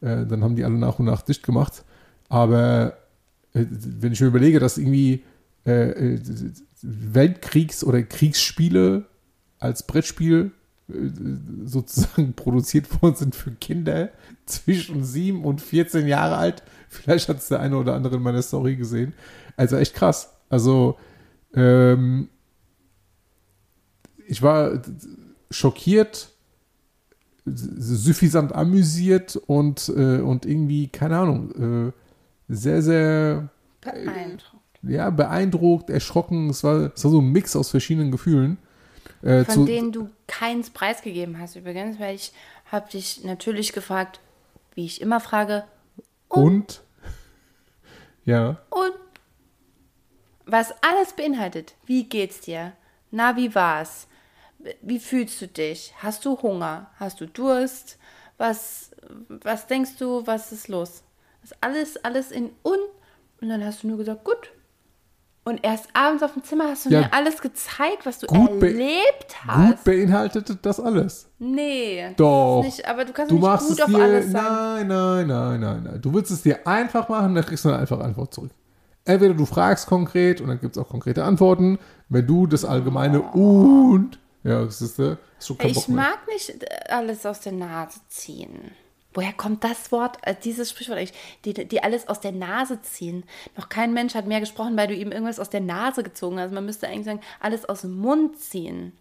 äh, dann haben die alle nach und nach dicht gemacht. Aber äh, wenn ich mir überlege, dass irgendwie äh, äh, Weltkriegs- oder Kriegsspiele als Brettspiel äh, sozusagen produziert worden sind für Kinder zwischen 7 und 14 Jahre alt. Vielleicht hat es der eine oder andere in meiner Story gesehen. Also echt krass. Also ähm, ich war schockiert, suffisant amüsiert und, äh, und irgendwie, keine Ahnung, äh, sehr, sehr beeindruckt. ja, beeindruckt, erschrocken. Es war, es war so ein Mix aus verschiedenen Gefühlen. Äh, Von zu, denen du keins preisgegeben hast übrigens, weil ich habe dich natürlich gefragt, wie ich immer frage. Und? und ja. Und was alles beinhaltet. Wie geht's dir? Na, wie war's? Wie fühlst du dich? Hast du Hunger? Hast du Durst? Was, was denkst du, was ist los? Das ist alles, alles in un. Und dann hast du nur gesagt, gut. Und erst abends auf dem Zimmer hast du ja, mir alles gezeigt, was du erlebt hast. Gut beinhaltet das alles. Nee. Doch. Nicht, aber du kannst du nicht gut auf dir, alles sagen. Nein, nein, nein, nein, nein. Du willst es dir einfach machen, dann kriegst du eine einfache Antwort zurück. Entweder du fragst konkret und dann gibt es auch konkrete Antworten. Wenn du das allgemeine oh. und ja, das ist, äh, schon Ich mag nicht äh, alles aus der Nase ziehen. Woher kommt das Wort, äh, dieses Sprichwort eigentlich, die, die alles aus der Nase ziehen? Noch kein Mensch hat mehr gesprochen, weil du ihm irgendwas aus der Nase gezogen hast. Man müsste eigentlich sagen, alles aus dem Mund ziehen.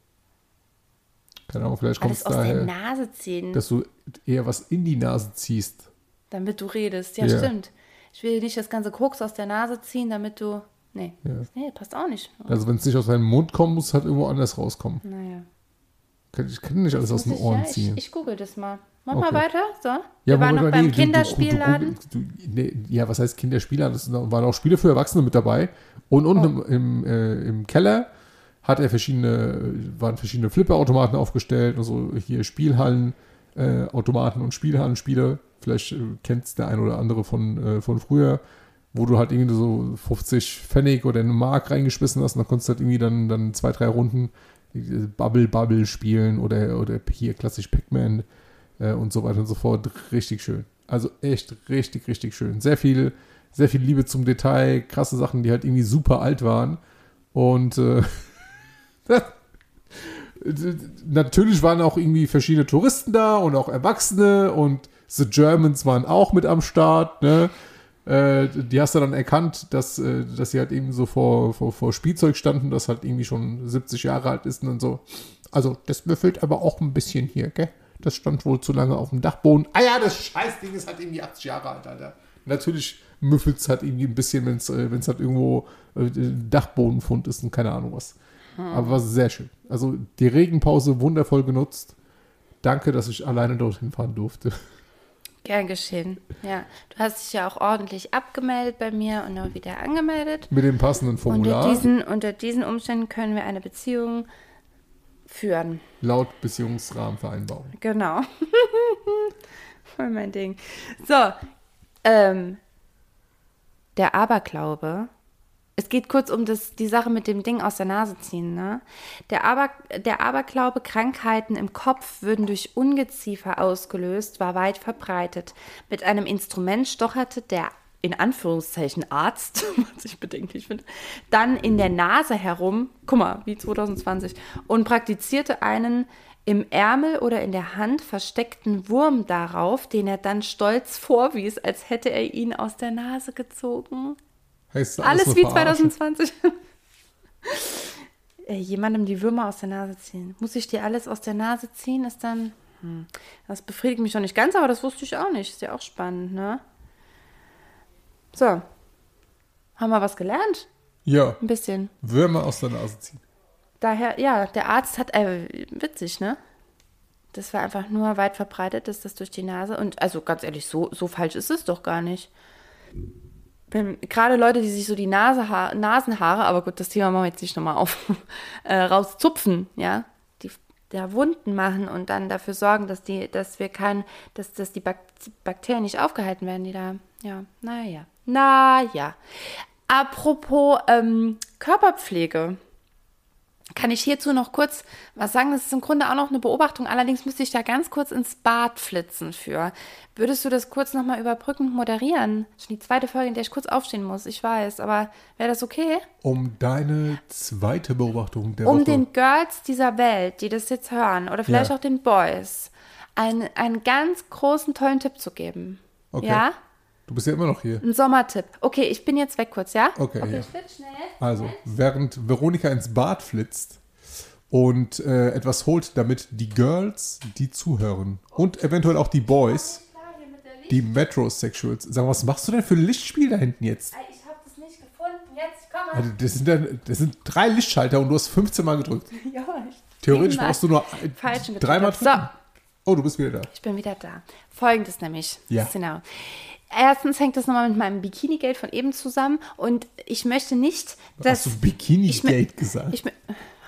Keine Ahnung, vielleicht kommt es daher, aus der Nase ziehen. dass du eher was in die Nase ziehst. Damit du redest, ja, ja. stimmt. Ich will nicht das ganze Koks aus der Nase ziehen, damit du Nee. Ja. Nee, passt auch nicht. Also wenn es nicht aus deinem Mund kommt, muss es halt irgendwo anders rauskommen. Naja. Ich kann nicht alles aus den Ohren ja, ziehen. Ich, ich google das mal. Mach okay. mal weiter. So. Ja, Wir waren noch beim nee, Kinderspielladen. Du, du, du, nee, ja, was heißt Kinderspielladen? Es waren auch Spiele für Erwachsene mit dabei. Und unten oh. im, im, äh, im, Keller hat er verschiedene, waren verschiedene Flipperautomaten aufgestellt, also hier Spielhallen, äh, Automaten und Spielhallenspiele. Vielleicht äh, kennt es der ein oder andere von, äh, von früher wo du halt irgendwie so 50 Pfennig oder eine Mark reingeschmissen hast und dann konntest du halt irgendwie dann, dann zwei, drei Runden Bubble Bubble spielen oder, oder hier klassisch Pac-Man äh, und so weiter und so fort. Richtig schön. Also echt richtig, richtig schön. Sehr viel, sehr viel Liebe zum Detail, krasse Sachen, die halt irgendwie super alt waren. Und äh, natürlich waren auch irgendwie verschiedene Touristen da und auch Erwachsene und The Germans waren auch mit am Start, ne? Äh, die hast du dann erkannt, dass, äh, dass sie halt eben so vor, vor, vor Spielzeug standen, das halt irgendwie schon 70 Jahre alt ist und so. Also, das müffelt aber auch ein bisschen hier, gell? Das stand wohl zu lange auf dem Dachboden. Ah ja, das Scheißding ist halt irgendwie 80 Jahre alt, Alter. Natürlich müffelt es halt irgendwie ein bisschen, wenn es äh, halt irgendwo äh, Dachbodenfund ist und keine Ahnung was. Hm. Aber war sehr schön. Also die Regenpause wundervoll genutzt. Danke, dass ich alleine dorthin fahren durfte. Gern geschehen. Ja, du hast dich ja auch ordentlich abgemeldet bei mir und auch wieder angemeldet. Mit dem passenden Formular. Unter diesen, unter diesen Umständen können wir eine Beziehung führen. Laut Beziehungsrahmenvereinbarung. Genau. Voll mein Ding. So, ähm, der Aberglaube es geht kurz um das, die Sache mit dem Ding aus der Nase ziehen. Ne? Der, Aber, der Aberglaube, Krankheiten im Kopf würden durch Ungeziefer ausgelöst, war weit verbreitet. Mit einem Instrument stocherte der in Anführungszeichen Arzt, was ich bedenklich finde, dann in der Nase herum, guck mal, wie 2020, und praktizierte einen im Ärmel oder in der Hand versteckten Wurm darauf, den er dann stolz vorwies, als hätte er ihn aus der Nase gezogen. Heißt Alles, nur wie verarschen? 2020. Äh, Jemandem die Würmer aus der Nase ziehen. Muss ich dir alles aus der Nase ziehen? Ist dann. Hm, das befriedigt mich noch nicht ganz, aber das wusste ich auch nicht. Ist ja auch spannend, ne? So. Haben wir was gelernt? Ja, Ein bisschen. Würmer aus der Nase ziehen. Daher, ja, der Arzt hat, äh, witzig, ne? Das war einfach nur weit verbreitet, dass das durch die Nase und, also ganz ehrlich, so, so falsch ist es doch gar nicht. Gerade Leute, die sich so die Naseha Nasenhaare, aber gut, das Thema machen wir jetzt nicht nochmal auf, äh, rauszupfen, ja, die da Wunden machen und dann dafür sorgen, dass die, dass wir kein, dass, dass die Bak Bakterien nicht aufgehalten werden, die da, ja, naja, naja. Apropos ähm, Körperpflege kann ich hierzu noch kurz was sagen? Das ist im Grunde auch noch eine Beobachtung. Allerdings müsste ich da ganz kurz ins Bad flitzen für. Würdest du das kurz nochmal überbrückend moderieren? Schon die zweite Folge, in der ich kurz aufstehen muss. Ich weiß, aber wäre das okay? Um deine zweite Beobachtung der Um Woche. den Girls dieser Welt, die das jetzt hören, oder vielleicht Ja. auch den Boys, einen, einen ganz großen, tollen Tipp zu geben. Okay. Ja? Du bist ja immer noch hier. Ein Sommertipp. Okay, ich bin jetzt weg kurz, ja? Okay, ja. ich schnell. Also, während Veronika ins Bad flitzt und äh, etwas holt, damit die Girls, die zuhören und eventuell auch die Boys, die Metrosexuals, sagen, was machst du denn für ein Lichtspiel da hinten jetzt? Ich habe das nicht gefunden. Jetzt komm Also, das, sind dann, das sind drei Lichtschalter und du hast 15 Mal gedrückt. Ja, ich Theoretisch Mal brauchst du nur dreimal hab. So. drücken. Oh, du bist wieder da. Ich bin wieder da. Folgendes nämlich. Ja. Genau. Erstens hängt das nochmal mit meinem Bikini-Geld von eben zusammen und ich möchte nicht, dass. Hast du Bikini-Gate gesagt? Ich,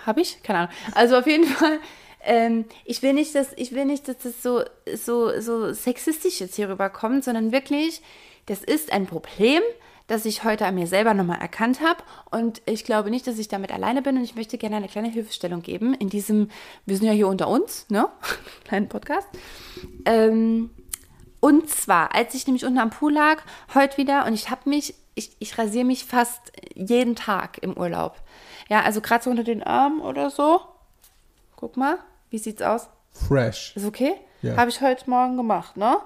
habe ich? Keine Ahnung. Also auf jeden Fall. Ähm, ich will nicht, dass ich will nicht, dass das so so so sexistisch jetzt hier rüberkommt, sondern wirklich, das ist ein Problem, das ich heute an mir selber nochmal erkannt habe und ich glaube nicht, dass ich damit alleine bin und ich möchte gerne eine kleine Hilfestellung geben in diesem, wir sind ja hier unter uns, ne, kleinen Podcast. Ähm, und zwar, als ich nämlich unten am Pool lag, heute wieder, und ich habe mich, ich, ich rasiere mich fast jeden Tag im Urlaub. Ja, also gerade so unter den Armen oder so. Guck mal, wie sieht's aus? Fresh. Ist okay? Ja. Habe ich heute Morgen gemacht, ne?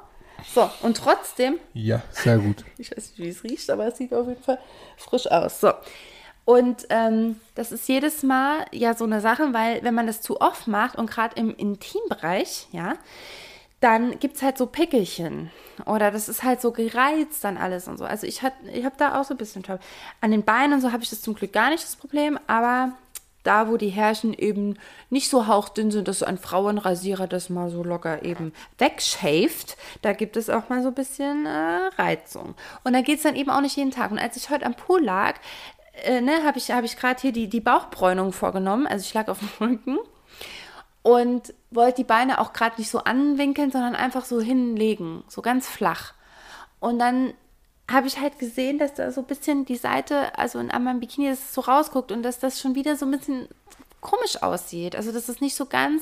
So, und trotzdem, Ja, sehr gut. ich weiß nicht, wie es riecht, aber es sieht auf jeden Fall frisch aus. So. Und ähm, das ist jedes Mal ja so eine Sache, weil wenn man das zu oft macht und gerade im Intimbereich, ja, dann gibt es halt so Pickelchen. Oder das ist halt so gereizt dann alles und so. Also ich, ich habe da auch so ein bisschen Trouble. An den Beinen und so habe ich das zum Glück gar nicht das Problem, aber da, wo die Härchen eben nicht so hauchdünn sind, dass so ein Frauenrasierer das mal so locker eben wegschäft, da gibt es auch mal so ein bisschen äh, Reizung. Und da geht es dann eben auch nicht jeden Tag. Und als ich heute am Pool lag, äh, ne, habe ich, hab ich gerade hier die, die Bauchbräunung vorgenommen. Also ich lag auf dem Rücken und wollte die Beine auch gerade nicht so anwinkeln, sondern einfach so hinlegen, so ganz flach. Und dann habe ich halt gesehen, dass da so ein bisschen die Seite, also in meinem Bikini, dass es so rausguckt und dass das schon wieder so ein bisschen komisch aussieht. Also dass es nicht so ganz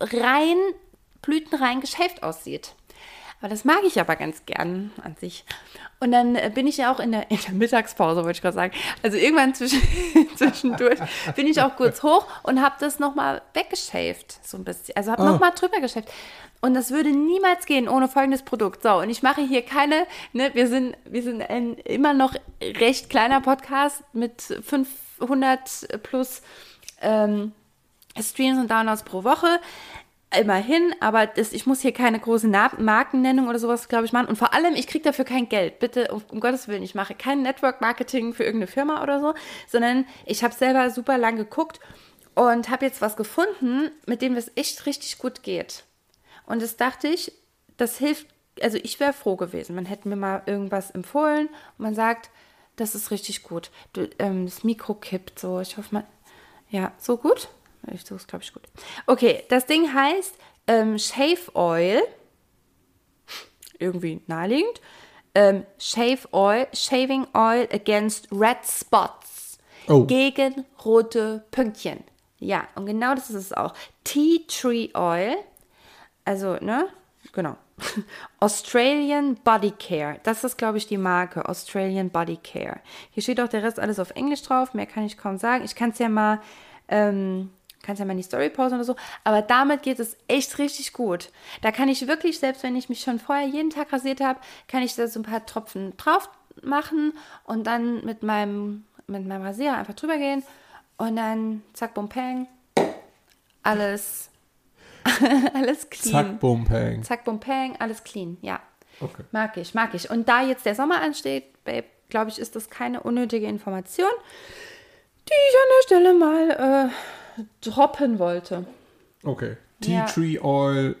rein, blütenrein geschäft aussieht. Aber das mag ich aber ganz gern an sich. Und dann äh, bin ich ja auch in der, in der Mittagspause, wollte ich gerade sagen. Also irgendwann zwischen, zwischendurch bin ich auch kurz hoch und habe das nochmal weggeschäft. So ein bisschen. Also habe Ah. nochmal drüber geschäft. Und das würde niemals gehen ohne folgendes Produkt. So, und ich mache hier keine, ne, wir sind, wir sind ein immer noch recht kleiner Podcast mit 500 plus ähm, Streams und Downloads pro Woche. Immerhin, aber das, ich muss hier keine große Na Markennennung oder sowas, glaube ich, machen. Und vor allem, ich kriege dafür kein Geld. Bitte, um, um Gottes Willen, ich mache kein Network-Marketing für irgendeine Firma oder so, sondern ich habe selber super lang geguckt und habe jetzt was gefunden, mit dem es echt richtig gut geht. Und das dachte ich, das hilft, also ich wäre froh gewesen. Man hätte mir mal irgendwas empfohlen und man sagt, das ist richtig gut. Du, ähm, das Mikro kippt so. Ich hoffe mal, ja, so gut? Ich so ist, glaube ich, gut. Okay, das Ding heißt ähm, Shave Oil. Irgendwie naheliegend. Ähm, Shave Oil, Shaving Oil against Red Spots. Oh. Gegen rote Pünktchen. Ja, und genau das ist es auch. Tea Tree Oil. Also, ne? Genau. Australian Body Care. Das ist, glaube ich, die Marke. Australian Body Care. Hier steht auch der Rest alles auf Englisch drauf. Mehr kann ich kaum sagen. Ich kann es ja mal, ähm, kann's ja mal in die Story pausen oder so. Aber damit geht es echt richtig gut. Da kann ich wirklich, selbst wenn ich mich schon vorher jeden Tag rasiert habe, kann ich da so ein paar Tropfen drauf machen und dann mit meinem, mit meinem Rasierer einfach drüber gehen und dann zack, bum, peng. Alles, alles clean. Zack, bum, peng. Zack, bum, peng, alles clean, ja. Okay. Mag ich, mag ich. Und da jetzt der Sommer ansteht, Babe, glaube ich, ist das keine unnötige Information, die ich an der Stelle mal äh, droppen wollte. Okay. Ja. Tea Tree Oil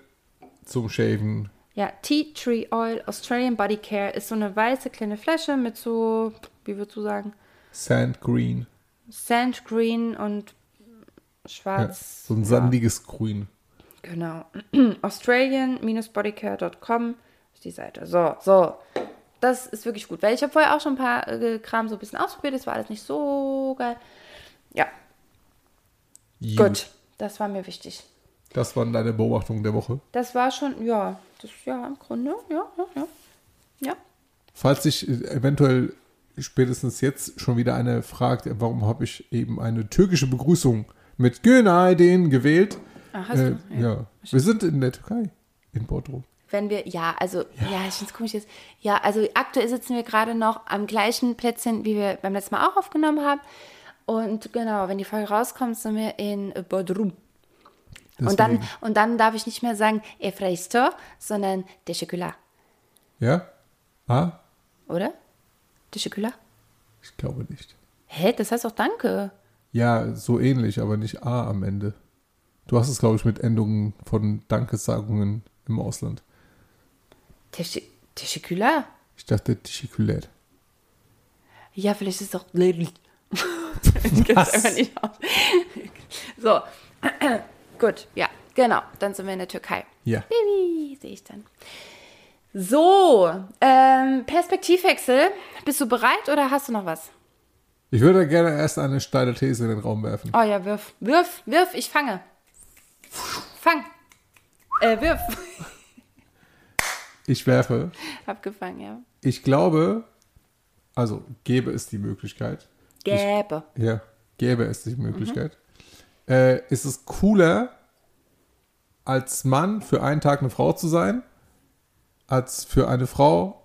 zum Shaven. Ja, Tea Tree Oil Australian Body Care ist so eine weiße kleine Flasche mit so, wie würdest du sagen, Sand Green. Sand Green und Ja, schwarz. so ein sandiges Grün. Genau. Australian-bodycare.com ist die Seite. So, so. Das ist wirklich gut, weil ich habe vorher auch schon ein paar äh, Kram so ein bisschen ausprobiert. Das war alles nicht so geil. Ja, gut. Das war mir wichtig. Das waren deine Beobachtungen der Woche. Das war schon, ja, das ja im Grunde, ja, ja, ja. Ja. Falls sich eventuell spätestens jetzt schon wieder eine fragt, warum habe ich eben eine türkische Begrüßung mit Günaydin gewählt? Ach, hast Äh, du? ja. Wir sind in der Türkei, in Bodrum. Wenn wir, ja, also, ja, ich finde es komisch jetzt. Ja, also aktuell sitzen wir gerade noch am gleichen Plätzchen, wie wir beim letzten Mal auch aufgenommen haben. Und genau, wenn die Folge rauskommt, sind wir in Bodrum. Und dann, und dann darf ich nicht mehr sagen Efreisto, sondern Teşekkürler, Ja? Ah? oder? Teşekkürler? Ich glaube nicht. Hä, das heißt auch Danke. Ja, so ähnlich, aber nicht A am Ende. Du hast es, glaube ich, mit Endungen von Dankessagungen im Ausland. Teşekkürler? Ich dachte, Teşekkürler. Ja, vielleicht ist es auch. ich kenne es einfach nicht aus. So, gut, ja, genau. Dann sind wir in der Türkei. Ja. Baby, sehe ich dann. So, ähm, Perspektivwechsel. Bist du bereit oder hast du noch was? Ich würde gerne erst eine steile These in den Raum werfen. Oh ja, wirf, wirf, wirf, ich fange. Fang. Äh, wirf. Ich werfe. Hab gefangen, ja. Ich glaube, also gäbe es die Möglichkeit, Gäbe. ja, gäbe es die Möglichkeit, äh, ist es cooler, als Mann für einen Tag eine Frau zu sein, als für eine Frau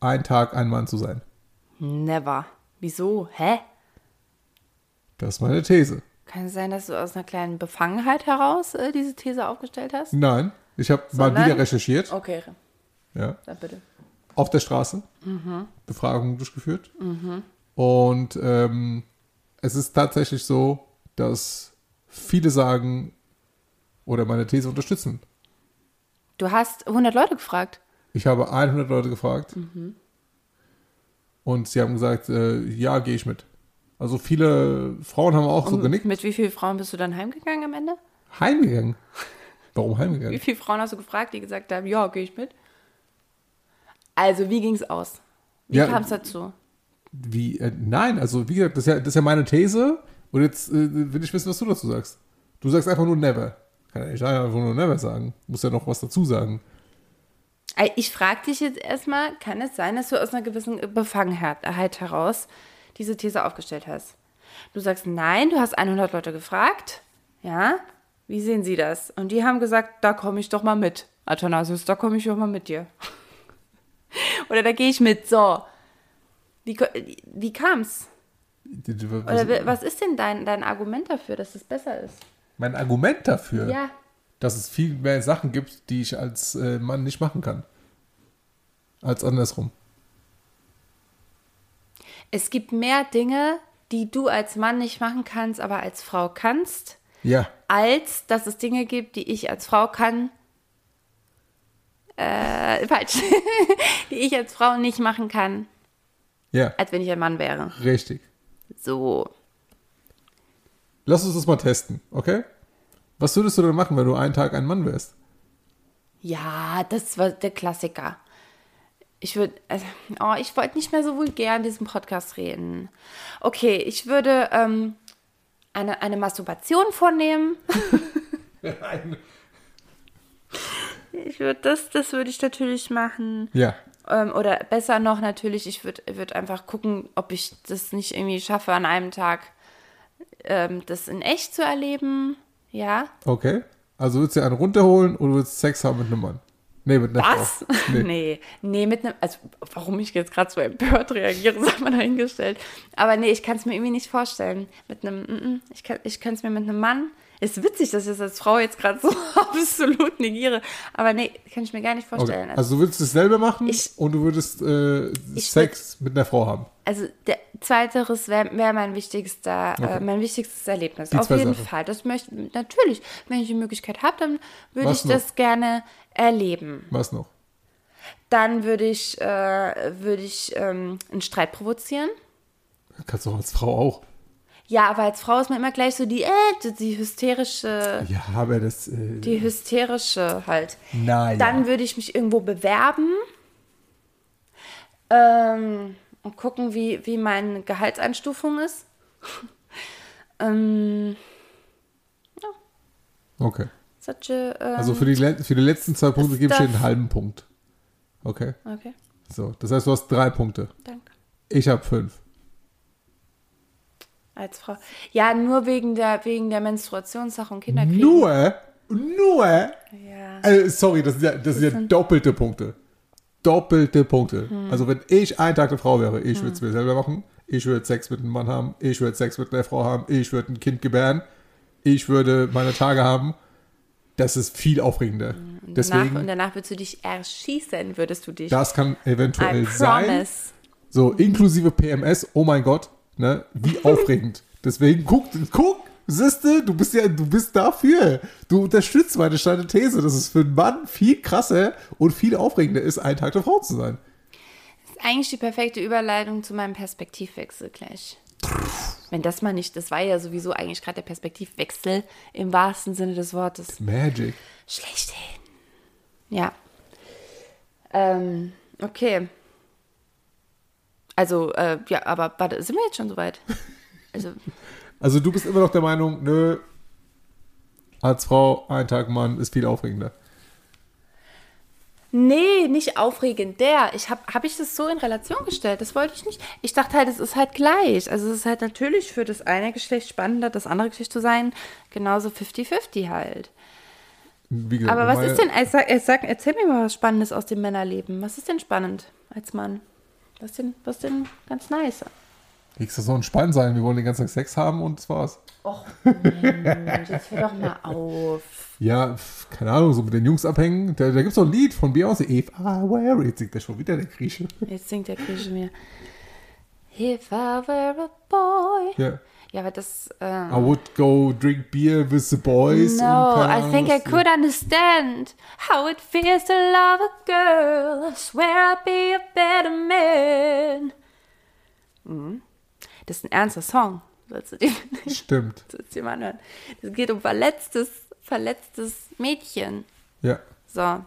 einen Tag ein Mann zu sein. Never. Wieso? Hä? Das ist meine These. Kann es sein, dass du aus einer kleinen Befangenheit heraus äh, diese These aufgestellt hast? Nein, ich habe mal wieder recherchiert, Okay, ja, dann bitte. auf der Straße, Befragungen durchgeführt. Und ähm, es ist tatsächlich so, dass viele sagen oder meine These unterstützen. Du hast 100 Leute gefragt. Ich habe 100 Leute gefragt und sie haben gesagt, äh, ja, gehe ich mit. Also viele Frauen haben auch so Und genickt. Mit wie vielen Frauen bist du dann heimgegangen am Ende? Heimgegangen. Warum Wie heimgegangen? viele Frauen hast du gefragt, die gesagt haben, ja, gehe ich mit? Also, wie ging es aus? Wie Ja, kam es dazu? Wie, äh, nein, also wie gesagt, das ist, ja, das ist ja meine These und jetzt äh, will ich wissen, was du dazu sagst. Du sagst einfach nur never. Kann ja nicht einfach nur never sagen. Muss ja noch was dazu sagen. Ey, Ich frage dich jetzt erstmal, kann es sein, dass du aus einer gewissen Befangenheit heraus diese These aufgestellt hast? Du sagst, nein, du hast 100 Leute gefragt. Ja, wie sehen sie das? Und die haben gesagt, da komme ich doch mal mit. Athanasius, da komme ich doch mal mit dir. Oder da gehe ich mit. So. Wie, wie kam's? Oder wi- was ist denn dein, dein Argument dafür, dass es besser ist? Mein Argument dafür, Ja. dass es viel mehr Sachen gibt, die ich als äh, Mann nicht machen kann. Als andersrum. Es gibt mehr Dinge, die du als Mann nicht machen kannst, aber als Frau kannst, Ja. als dass es Dinge gibt, die ich als Frau kann. Äh, falsch. die ich als Frau nicht machen kann, Ja, als wenn ich ein Mann wäre. richtig. So. Lass uns das mal testen, okay? Was würdest du denn machen, wenn du einen Tag ein Mann wärst? Ja, das war der Klassiker. Ich würde, also, oh, ich wollte nicht mehr so vulgär in diesem Podcast reden. Okay, ich würde ähm, eine, eine Masturbation vornehmen. Ich würde das, das würde ich natürlich machen. Ja. Ähm, oder besser noch natürlich, ich würde würd einfach gucken, ob ich das nicht irgendwie schaffe, an einem Tag ähm, das in echt zu erleben. Ja. Okay. Also würdest du einen runterholen oder würdest Sex haben mit einem Mann? Nee, mit einer Was? Frau. Nee. Nee. nee, mit einem, also warum ich jetzt gerade so empört reagiere, sei mal dahingestellt. Aber nee, ich kann es mir irgendwie nicht vorstellen. Mit einem, mm, mm, ich kann ich es mir mit einem Mann. Ist witzig, dass ich das als Frau jetzt gerade so absolut negiere. Aber nee, kann ich mir gar nicht vorstellen. Okay. Also du würdest es selber machen Ich- und du würdest äh, Sex mit einer Frau haben. Also der zweiteres wäre wär mein wichtigster, äh, Okay. mein wichtigstes Erlebnis. Die Auf jeden Sachen. Fall. Das möchte natürlich, wenn ich die Möglichkeit habe, dann würde ich noch? das gerne erleben. Was noch? Dann würde ich, äh, würde ich ähm, einen Streit provozieren. Kannst du auch als Frau auch. Ja, aber als Frau ist man immer gleich so die, äh, die, hysterische, Ja, aber das. Äh, die hysterische halt. naja. Dann würde ich mich irgendwo bewerben ähm, und gucken, wie, wie meine Gehaltseinstufung ist. ähm, Okay. such a, ähm, Also für die, für die letzten zwei Punkte gebe ich dir einen halben Punkt. Okay. Okay, So, das heißt, du hast drei Punkte. danke. Ich habe fünf. Als Frau. Ja, nur wegen der, wegen der Menstruationssache und Kinderkriegen. Nur, nur. Ja. Äh, sorry, das sind ja, das sind ja doppelte Punkte. Doppelte Punkte. Hm. Also wenn ich ein Tag eine Frau wäre, ich würde es mir selber machen. Ich würde Sex mit einem Mann haben. Ich würde Sex mit einer Frau haben. Ich würde ein Kind gebären. Ich würde meine Tage haben. Das ist viel aufregender. Danach, und danach würdest du dich erschießen, würdest du dich. das kann eventuell sein. So, inklusive PMS, oh mein Gott, ne? Wie aufregend. Deswegen guck, guck, siehste, du bist ja, du bist dafür. Du unterstützt meine steile These, dass es für einen Mann viel krasser und viel aufregender ist, ein Tag der Frau zu sein. Das ist eigentlich die perfekte Überleitung zu meinem Perspektivwechsel gleich. Wenn das mal nicht, das war ja sowieso eigentlich gerade der Perspektivwechsel im wahrsten Sinne des Wortes. Magic. Schlechthin. Ja. Ähm, okay. Also, äh, ja, aber warte, sind wir jetzt schon soweit? Also, Also du bist immer noch der Meinung, nö, als Frau ein Tag Mann ist viel aufregender. nee, nicht aufregender. Ich habe hab ich das so in Relation gestellt. Das wollte ich nicht. Ich dachte halt, es ist halt gleich. Also es ist halt natürlich für das eine Geschlecht spannender, das andere Geschlecht zu sein. Genauso 50-50 halt. Wie gesagt, Aber was ist denn, äh, sag, äh, sag, erzähl mir mal was Spannendes aus dem Männerleben. Was ist denn spannend als Mann? Was denn, was denn ganz nice? Du so entspannt sein, wir wollen den ganzen Tag Sex haben und das war's. Och, Mensch, jetzt hör doch mal auf. Ja, keine Ahnung, so mit den Jungs abhängen. Da, da gibt's doch ein Lied von Beyoncé. If I were, jetzt singt der schon wieder der Grieche. Jetzt singt der Grieche mir. If I were a boy. Ja. Ja, aber das. I Äh, would go drink beer with the boys. no, I think I could understand how it feels to love a girl. I swear I'd be a better man. Mhm. Das ist ein ernster Song. Sollst du dir, Stimmt. sollst du dir mal anhören. Es geht um verletztes, verletztes Mädchen. Ja. So.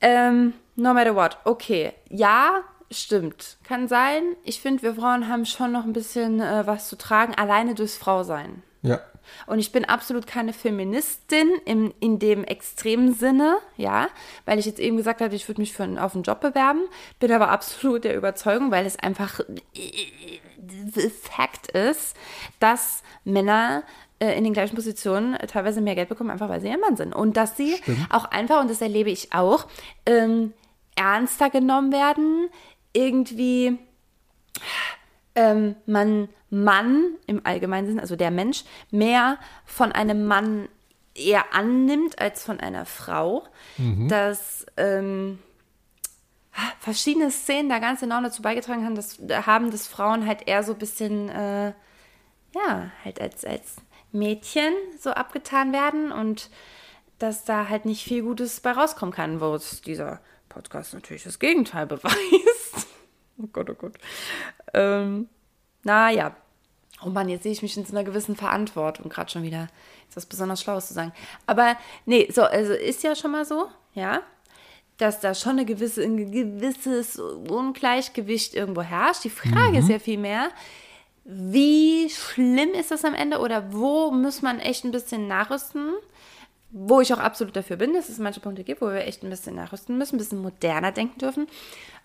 Ähm, no matter what. Okay. Ja, stimmt. Kann sein. Ich finde, wir Frauen haben schon noch ein bisschen äh, was zu tragen, alleine durchs Frausein. Ja. Und ich bin absolut keine Feministin im, in dem extremen Sinne, ja, weil ich jetzt eben gesagt habe, ich würde mich für einen, auf einen Job bewerben, bin aber absolut der Überzeugung, weil es einfach äh, Fakt ist, dass Männer äh, in den gleichen Positionen äh, teilweise mehr Geld bekommen, einfach weil sie ein Mann sind. Und dass sie auch einfach, und das erlebe ich auch, ähm, ernster genommen werden, irgendwie ähm, man Mann im allgemeinen Sinn, also der Mensch, mehr von einem Mann eher annimmt als von einer Frau. Dass ähm, verschiedene Szenen da ganz enorm dazu beigetragen haben, dass, haben, dass Frauen halt eher so ein bisschen, äh, ja, halt als, als Mädchen so abgetan werden und dass da halt nicht viel Gutes bei rauskommen kann, wo es dieser Podcast natürlich das Gegenteil beweist. Oh Gott, oh Gott. Ähm, naja. Oh Mann, jetzt sehe ich mich in so einer gewissen Verantwortung, gerade schon wieder ist was besonders Schlaues zu sagen. Aber nee, so, also ist ja schon mal so, ja, dass da schon eine gewisse, ein gewisses Ungleichgewicht irgendwo herrscht. Die Frage ist ja vielmehr, wie schlimm ist das am Ende oder wo muss man echt ein bisschen nachrüsten? Wo ich auch absolut dafür bin, dass es manche Punkte gibt, wo wir echt ein bisschen nachrüsten müssen, ein bisschen moderner denken dürfen.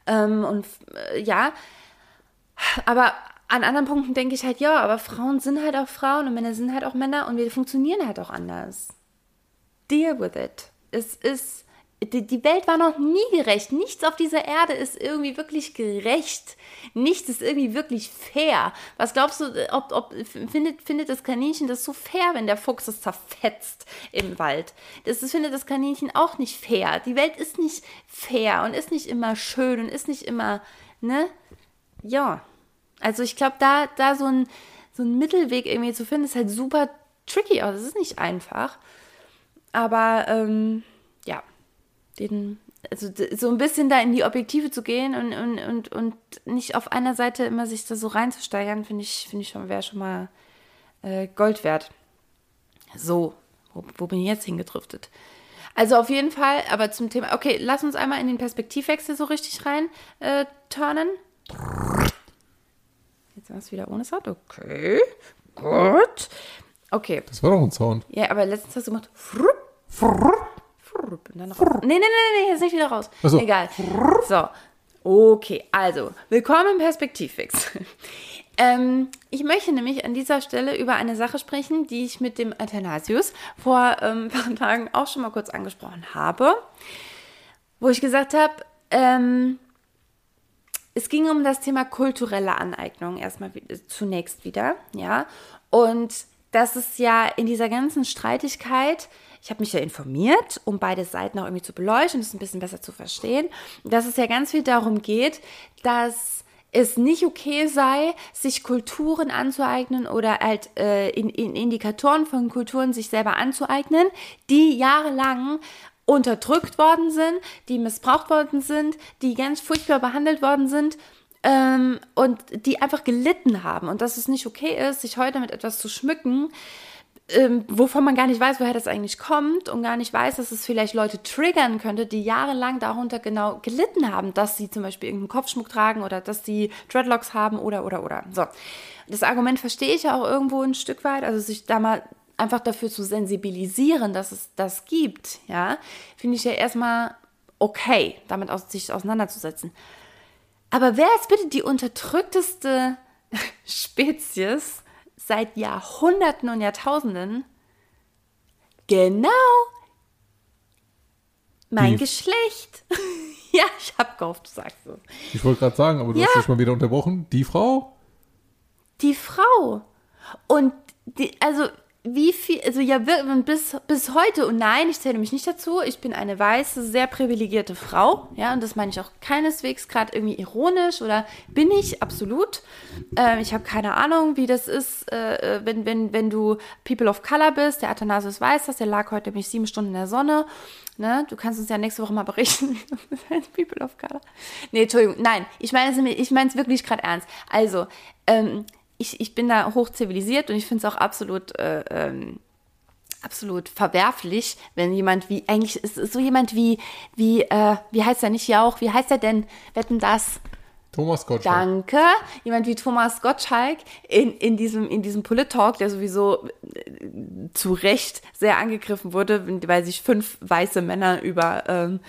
Ähm, und äh, ja, aber an anderen Punkten denke ich halt, ja, aber Frauen sind halt auch Frauen und Männer sind halt auch Männer und wir funktionieren halt auch anders. Deal with it. Es ist die, Welt war noch nie gerecht. Nichts auf dieser Erde ist irgendwie wirklich gerecht. Nichts ist irgendwie wirklich fair. Was glaubst du, ob, ob findet, findet das Kaninchen das so fair, wenn der Fuchs es zerfetzt im Wald? Das, das findet das Kaninchen auch nicht fair. Die Welt ist nicht fair und ist nicht immer schön und ist nicht immer, ne? Ja. Also ich glaube, da, da so ein, so ein Mittelweg irgendwie zu finden, ist halt super tricky. Also es ist nicht einfach. Aber ähm, ja den, also so ein bisschen da in die Objektive zu gehen und, und, und, und nicht auf einer Seite immer sich da so reinzusteigern, finde ich, finde ich schon, wäre schon mal äh, Gold wert. So, wo, wo bin ich jetzt hingedriftet? Also auf jeden Fall, aber zum Thema, okay, lass uns einmal in den Perspektivwechsel so richtig rein äh, turnen. Jetzt war es wieder ohne Sound. Okay, gut. Okay. Das war doch ein Sound. Ja, aber letztens hast du gemacht. Frupp, frupp, und dann raus. Nee, nee, nee, nee, jetzt nicht wieder raus. So. Egal. So. Okay, also, willkommen im Perspektivwechsel. Ähm, ich möchte nämlich an dieser Stelle über eine Sache sprechen, die ich mit dem Athanasius vor ähm, ein paar Tagen auch schon mal kurz angesprochen habe, wo ich gesagt habe, ähm, es ging um das Thema kulturelle Aneignung erstmal zunächst wieder, ja, und dass es ja in dieser ganzen Streitigkeit ich habe mich ja informiert, um beide Seiten auch irgendwie zu beleuchten, das ein bisschen besser zu verstehen, dass es ja ganz viel darum geht, dass es nicht okay sei, sich Kulturen anzueignen oder halt äh, in, in Indikatoren von Kulturen sich selber anzueignen, die jahrelang unterdrückt worden sind, die missbraucht worden sind, die ganz furchtbar behandelt worden sind ähm, und die einfach gelitten haben. Und dass es nicht okay ist, sich heute mit etwas zu schmücken, ähm, wovon man gar nicht weiß, woher das eigentlich kommt und gar nicht weiß, dass es vielleicht Leute triggern könnte, die jahrelang darunter genau gelitten haben, dass sie zum Beispiel irgendeinen Kopfschmuck tragen oder dass sie Dreadlocks haben oder oder oder. So. Das Argument verstehe ich auch irgendwo ein Stück weit, also sich da mal einfach dafür zu sensibilisieren, dass es das gibt, ja, finde ich ja erstmal okay, damit aus, sich auseinanderzusetzen. Aber wer ist bitte die unterdrückteste Spezies, seit Jahrhunderten und Jahrtausenden genau mein Die Geschlecht. ja, ich hab gehofft, du sagst es. Ich wollte gerade sagen, aber du ja. hast dich mal wieder unterbrochen. Die Frau? Die Frau. Und die, also wie viel, also ja, bis, bis heute, und nein, ich zähle mich nicht dazu, ich bin eine weiße, sehr privilegierte Frau, ja, und das meine ich auch keineswegs gerade irgendwie ironisch oder bin ich, absolut. Ähm, ich habe keine Ahnung, wie das ist, äh, wenn, wenn, wenn du People of Color bist, der Athanasius weiß das, der lag heute nämlich sieben Stunden in der Sonne, ne, du kannst uns ja nächste Woche mal berichten, People of Color. Nee, Entschuldigung, nein, ich meine es ich wirklich gerade ernst. Also, ähm, ich, ich bin da hoch zivilisiert und ich finde es auch absolut, äh, ähm, absolut verwerflich, wenn jemand wie, eigentlich ist so jemand wie, wie, äh, wie heißt er nicht Jauch, wie heißt er denn, wetten das? Thomas Gottschalk. Danke. Jemand wie Thomas Gottschalk in, in diesem, in diesem Polit-Talk, der sowieso äh, zu Recht sehr angegriffen wurde, weil sich fünf weiße Männer über, ähm,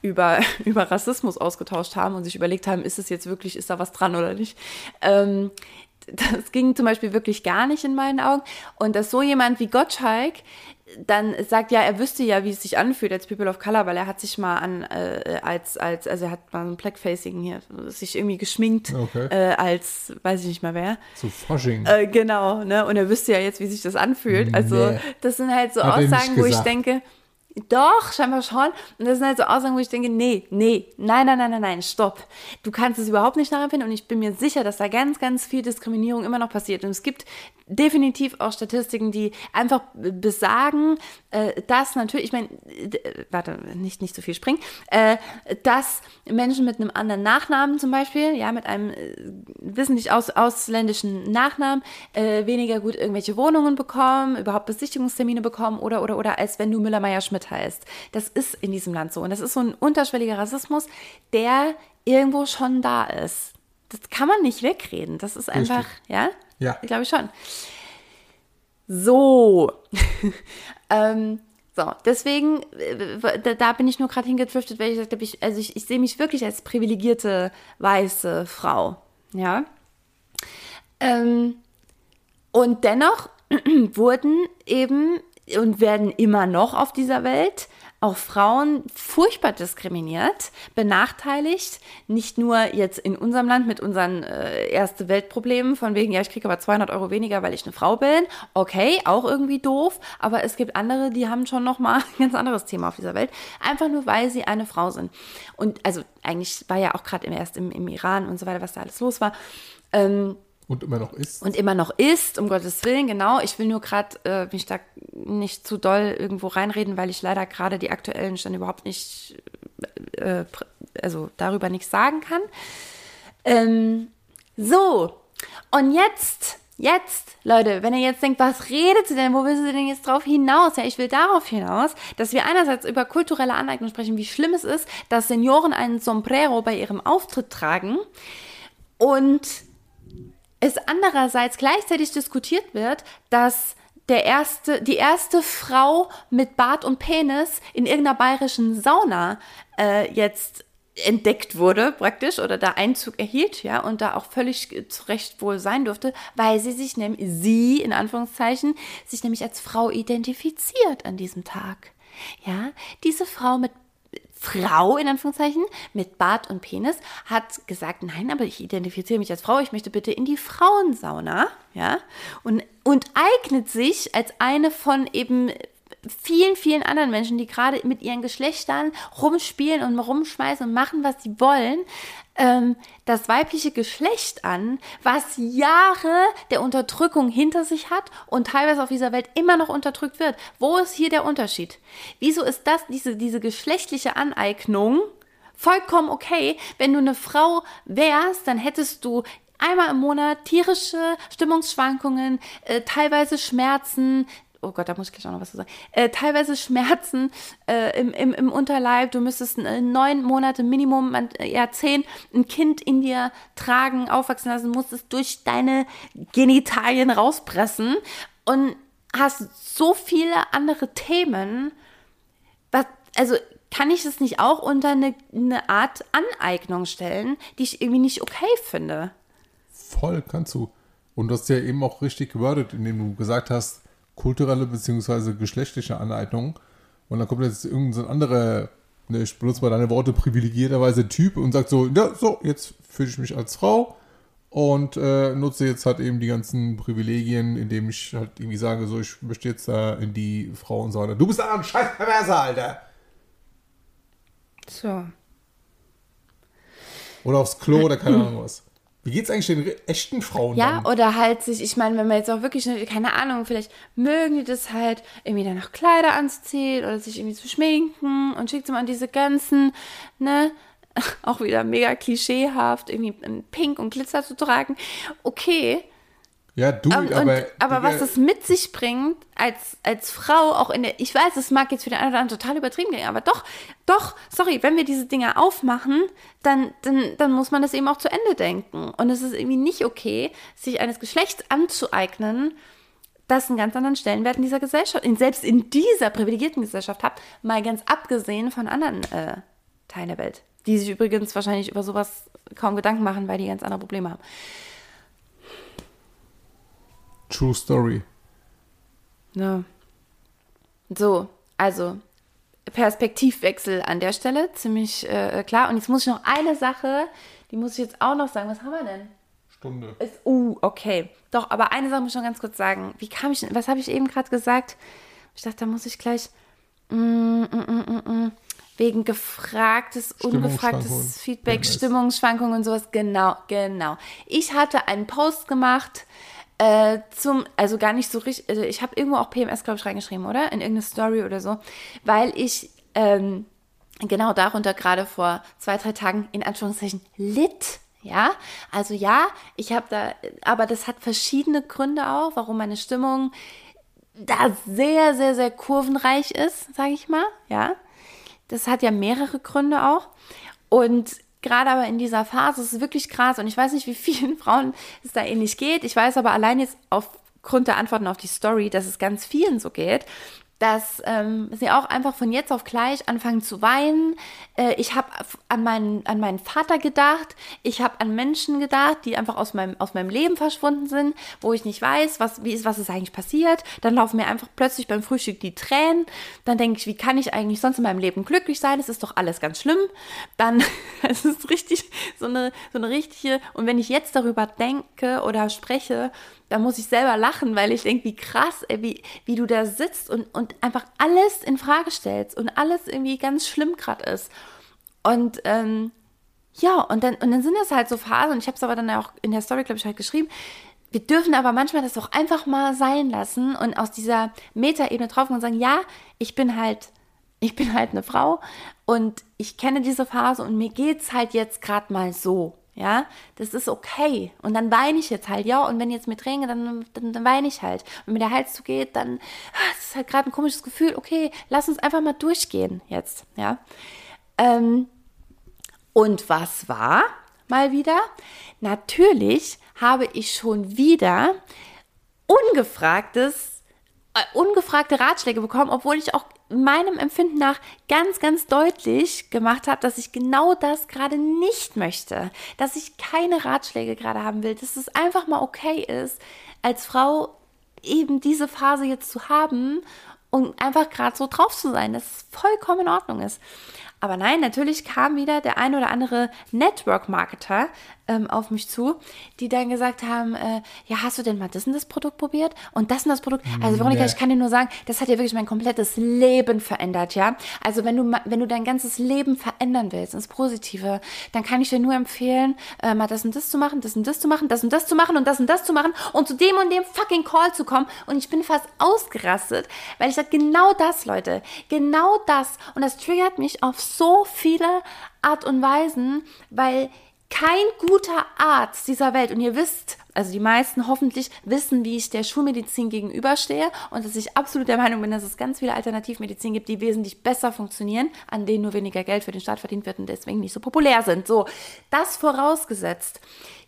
über, über Rassismus ausgetauscht haben und sich überlegt haben, ist es jetzt wirklich, ist da was dran oder nicht. Ähm, das ging zum Beispiel wirklich gar nicht in meinen Augen. Und dass so jemand wie Gottschalk dann sagt, ja, er wüsste ja, wie es sich anfühlt als People of Color, weil er hat sich mal an, äh, als, als, also er hat mal ein Blackfacing hier, sich irgendwie geschminkt, okay. äh, als, weiß ich nicht mal wer. Zu Fasching. Äh, genau, ne, und er wüsste ja jetzt, wie sich das anfühlt. Also, nee. das sind halt so hat Aussagen, wo ich denke, doch, scheinbar schon. Und das sind halt so Aussagen, wo ich denke, nee, nee, nein, nein, nein, nein, nein, stopp. Du kannst es überhaupt nicht nachempfinden und ich bin mir sicher, dass da ganz, ganz viel Diskriminierung immer noch passiert. Und es gibt definitiv auch Statistiken, die einfach besagen, äh, dass natürlich, ich meine, warte, nicht, nicht so viel springen, äh, dass Menschen mit einem anderen Nachnamen zum Beispiel, ja, mit einem äh, wissentlich aus, ausländischen Nachnamen, weniger gut irgendwelche Wohnungen bekommen, überhaupt Besichtigungstermine bekommen oder, oder, oder, als wenn du Müller-Meyer-Schmidt heißt. Das ist in diesem Land so. Und das ist so ein unterschwelliger Rassismus, der irgendwo schon da ist. Das kann man nicht wegreden. Das ist einfach, Richtig. ja? Ja. Ich glaube schon. So. ähm, So, deswegen, äh, da, da bin ich nur gerade hingedriftet, weil ich gesagt habe, ich, also ich, ich sehe mich wirklich als privilegierte weiße Frau. Ja. Ähm, und dennoch wurden eben und werden immer noch auf dieser Welt auch Frauen furchtbar diskriminiert, benachteiligt. Nicht nur jetzt in unserem Land mit unseren äh, erste Weltproblemen, von wegen, ja, ich kriege aber 200 Euro weniger, weil ich eine Frau bin. Okay, auch irgendwie doof. Aber es gibt andere, die haben schon noch mal ein ganz anderes Thema auf dieser Welt. Einfach nur, weil sie eine Frau sind. Und also eigentlich war ja auch gerade erst im, im Iran und so weiter, was da alles los war. Ähm, und immer noch ist. Und immer noch ist, um Gottes Willen, genau. Ich will nur gerade äh, mich da nicht zu doll irgendwo reinreden, weil ich leider gerade die aktuellen Stände überhaupt nicht, äh, also darüber nichts sagen kann. Ähm, so, und jetzt, jetzt, Leute, wenn ihr jetzt denkt, was redet sie denn, wo will sie denn jetzt drauf hinaus? Ja, ich will darauf hinaus, dass wir einerseits über kulturelle Aneignung sprechen, wie schlimm es ist, dass Senioren einen Sombrero bei ihrem Auftritt tragen und es andererseits gleichzeitig diskutiert wird, dass der erste, die erste Frau mit Bart und Penis in irgendeiner bayerischen Sauna äh, jetzt entdeckt wurde, praktisch, oder da Einzug erhielt, ja, und da auch völlig zu Recht wohl sein durfte, weil sie sich nämlich, sie, in Anführungszeichen, sich nämlich als Frau identifiziert an diesem Tag. Ja, diese Frau mit Frau in Anführungszeichen mit Bart und Penis hat gesagt, nein, aber ich identifiziere mich als Frau, ich möchte bitte in die Frauensauna, ja, und, und eignet sich als eine von eben vielen, vielen anderen Menschen, die gerade mit ihren Geschlechtern rumspielen und rumschmeißen und machen, was sie wollen, ähm, das weibliche Geschlecht an, was Jahre der Unterdrückung hinter sich hat und teilweise auf dieser Welt immer noch unterdrückt wird. Wo ist hier der Unterschied? Wieso ist das, diese, diese geschlechtliche Aneignung, vollkommen okay. Wenn du eine Frau wärst, dann hättest du einmal im Monat tierische Stimmungsschwankungen, äh, teilweise Schmerzen, oh Gott, da muss ich gleich auch noch was zu sagen, äh, teilweise Schmerzen äh, im, im, im Unterleib, du müsstest äh, neun Monate Minimum, äh, zehn, ein Kind in dir tragen, aufwachsen lassen, musstest durch deine Genitalien rauspressen und hast so viele andere Themen, was, also kann ich das nicht auch unter eine, eine Art Aneignung stellen, die ich irgendwie nicht okay finde? Voll, kannst du. Und das ist ja eben auch richtig gewordet, indem du gesagt hast, kulturelle bzw. geschlechtliche Aneignung. Und dann kommt jetzt irgendein anderer, ne, ich benutze mal deine Worte, privilegierterweise Typ und sagt so, ja, so, jetzt fühle ich mich als Frau und äh, nutze jetzt halt eben die ganzen Privilegien, indem ich halt irgendwie sage, so, ich möchte jetzt da in die Frauensauna. Du bist ein scheiß Perverser, Alter! So. Oder aufs Klo oder keine Ahnung was. Wie geht's eigentlich den echten Frauen? Ja, dann? oder halt sich, ich meine, wenn man jetzt auch wirklich, keine Ahnung, vielleicht mögen die das halt, irgendwie dann noch Kleider anzuziehen oder sich irgendwie zu schminken und schickt sie mal diese ganzen, ne, auch wieder mega klischeehaft, irgendwie in Pink und Glitzer zu tragen. Okay, ja, du, und, aber. aber was es mit sich bringt, als, als Frau, auch in der. Ich weiß, es mag jetzt für den einen oder anderen total übertrieben gehen, aber doch, doch, sorry, wenn wir diese Dinge aufmachen, dann, dann, dann muss man das eben auch zu Ende denken. Und es ist irgendwie nicht okay, sich eines Geschlechts anzueignen, das einen ganz anderen Stellenwert in dieser Gesellschaft, in, selbst in dieser privilegierten Gesellschaft hat, mal ganz abgesehen von anderen äh, Teilen der Welt, die sich übrigens wahrscheinlich über sowas kaum Gedanken machen, weil die ganz andere Probleme haben. True Story. Ja. So, also Perspektivwechsel an der Stelle, ziemlich äh, klar. Und jetzt muss ich noch eine Sache, die muss ich jetzt auch noch sagen. Was haben wir denn? Stunde. Ist, uh, okay. Doch, aber eine Sache muss ich noch ganz kurz sagen. Wie kam ich, was habe ich eben gerade gesagt? Ich dachte, da muss ich gleich mm, mm, mm, mm, mm wegen gefragtes, ungefragtes Feedback, Stimmungsschwankungen und sowas. Genau, genau. Ich hatte einen Post gemacht äh, zum, also gar nicht so richtig, also ich habe irgendwo auch PMS, glaube ich, reingeschrieben, oder? In irgendeine Story oder so, weil ich ähm, genau darunter gerade vor zwei, drei Tagen in Anführungszeichen lit. Ja, also ja, ich habe da, aber das hat verschiedene Gründe auch, warum meine Stimmung da sehr, sehr, sehr kurvenreich ist, sage ich mal. Ja, das hat ja mehrere Gründe auch. Und gerade aber in dieser Phase ist es wirklich krass und ich weiß nicht, wie vielen Frauen es da ähnlich geht. Ich weiß aber allein jetzt aufgrund der Antworten auf die Story, dass es ganz vielen so geht. Dass ähm, sie auch einfach von jetzt auf gleich anfangen zu weinen. Äh, ich habe an meinen, an meinen Vater gedacht. Ich habe an Menschen gedacht, die einfach aus meinem, aus meinem Leben verschwunden sind, wo ich nicht weiß, was, wie ist, was ist eigentlich passiert. Dann laufen mir einfach plötzlich beim Frühstück die Tränen. Dann denke ich, wie kann ich eigentlich sonst in meinem Leben glücklich sein? Es ist doch alles ganz schlimm. Dann es ist richtig so eine, so eine richtige. Und wenn ich jetzt darüber denke oder spreche, da muss ich selber lachen, weil ich denke, wie krass, ey, wie, wie du da sitzt und, und einfach alles in Frage stellst und alles irgendwie ganz schlimm gerade ist. Und ähm, ja, und dann, und dann sind das halt so Phasen, und ich habe es aber dann auch in der Story, glaube ich, halt geschrieben, wir dürfen aber manchmal das auch einfach mal sein lassen und aus dieser Metaebene drauf und sagen, ja, ich bin halt, ich bin halt eine Frau und ich kenne diese Phase und mir geht es halt jetzt gerade mal so. Ja, das ist okay. Und dann weine ich jetzt halt, ja. Und wenn jetzt mit Tränen, dann, dann, dann weine ich halt. Und wenn mir der Hals zugeht, dann, ah, das ist halt gerade ein komisches Gefühl. Okay, lass uns einfach mal durchgehen jetzt, ja. Ähm, und was war mal wieder? Natürlich habe ich schon wieder ungefragtes, äh, ungefragte Ratschläge bekommen, obwohl ich auch meinem Empfinden nach ganz, ganz deutlich gemacht habe, dass ich genau das gerade nicht möchte, dass ich keine Ratschläge gerade haben will, dass es einfach mal okay ist, als Frau eben diese Phase jetzt zu haben und einfach gerade so drauf zu sein, dass es vollkommen in Ordnung ist. Aber nein, natürlich kam wieder der ein oder andere Network-Marketer ähm, auf mich zu, die dann gesagt haben, äh, ja, hast du denn mal das und das Produkt probiert und das und das Produkt? Also Veronika, nee. ich kann dir nur sagen, das hat ja wirklich mein komplettes Leben verändert, ja. Also wenn du wenn du dein ganzes Leben verändern willst ins Positive, dann kann ich dir nur empfehlen, äh, mal das und das zu machen, das und das zu machen, das und das zu machen und das und das zu machen und zu dem und dem fucking Call zu kommen. Und ich bin fast ausgerastet, weil ich sage, genau das, Leute, genau das. Und das triggert mich auf so viele Art und Weisen, weil kein guter Arzt dieser Welt, und ihr wisst, also die meisten hoffentlich wissen, wie ich der Schulmedizin gegenüberstehe und dass ich absolut der Meinung bin, dass es ganz viele Alternativmedizin gibt, die wesentlich besser funktionieren, an denen nur weniger Geld für den Staat verdient wird und deswegen nicht so populär sind. So, das vorausgesetzt.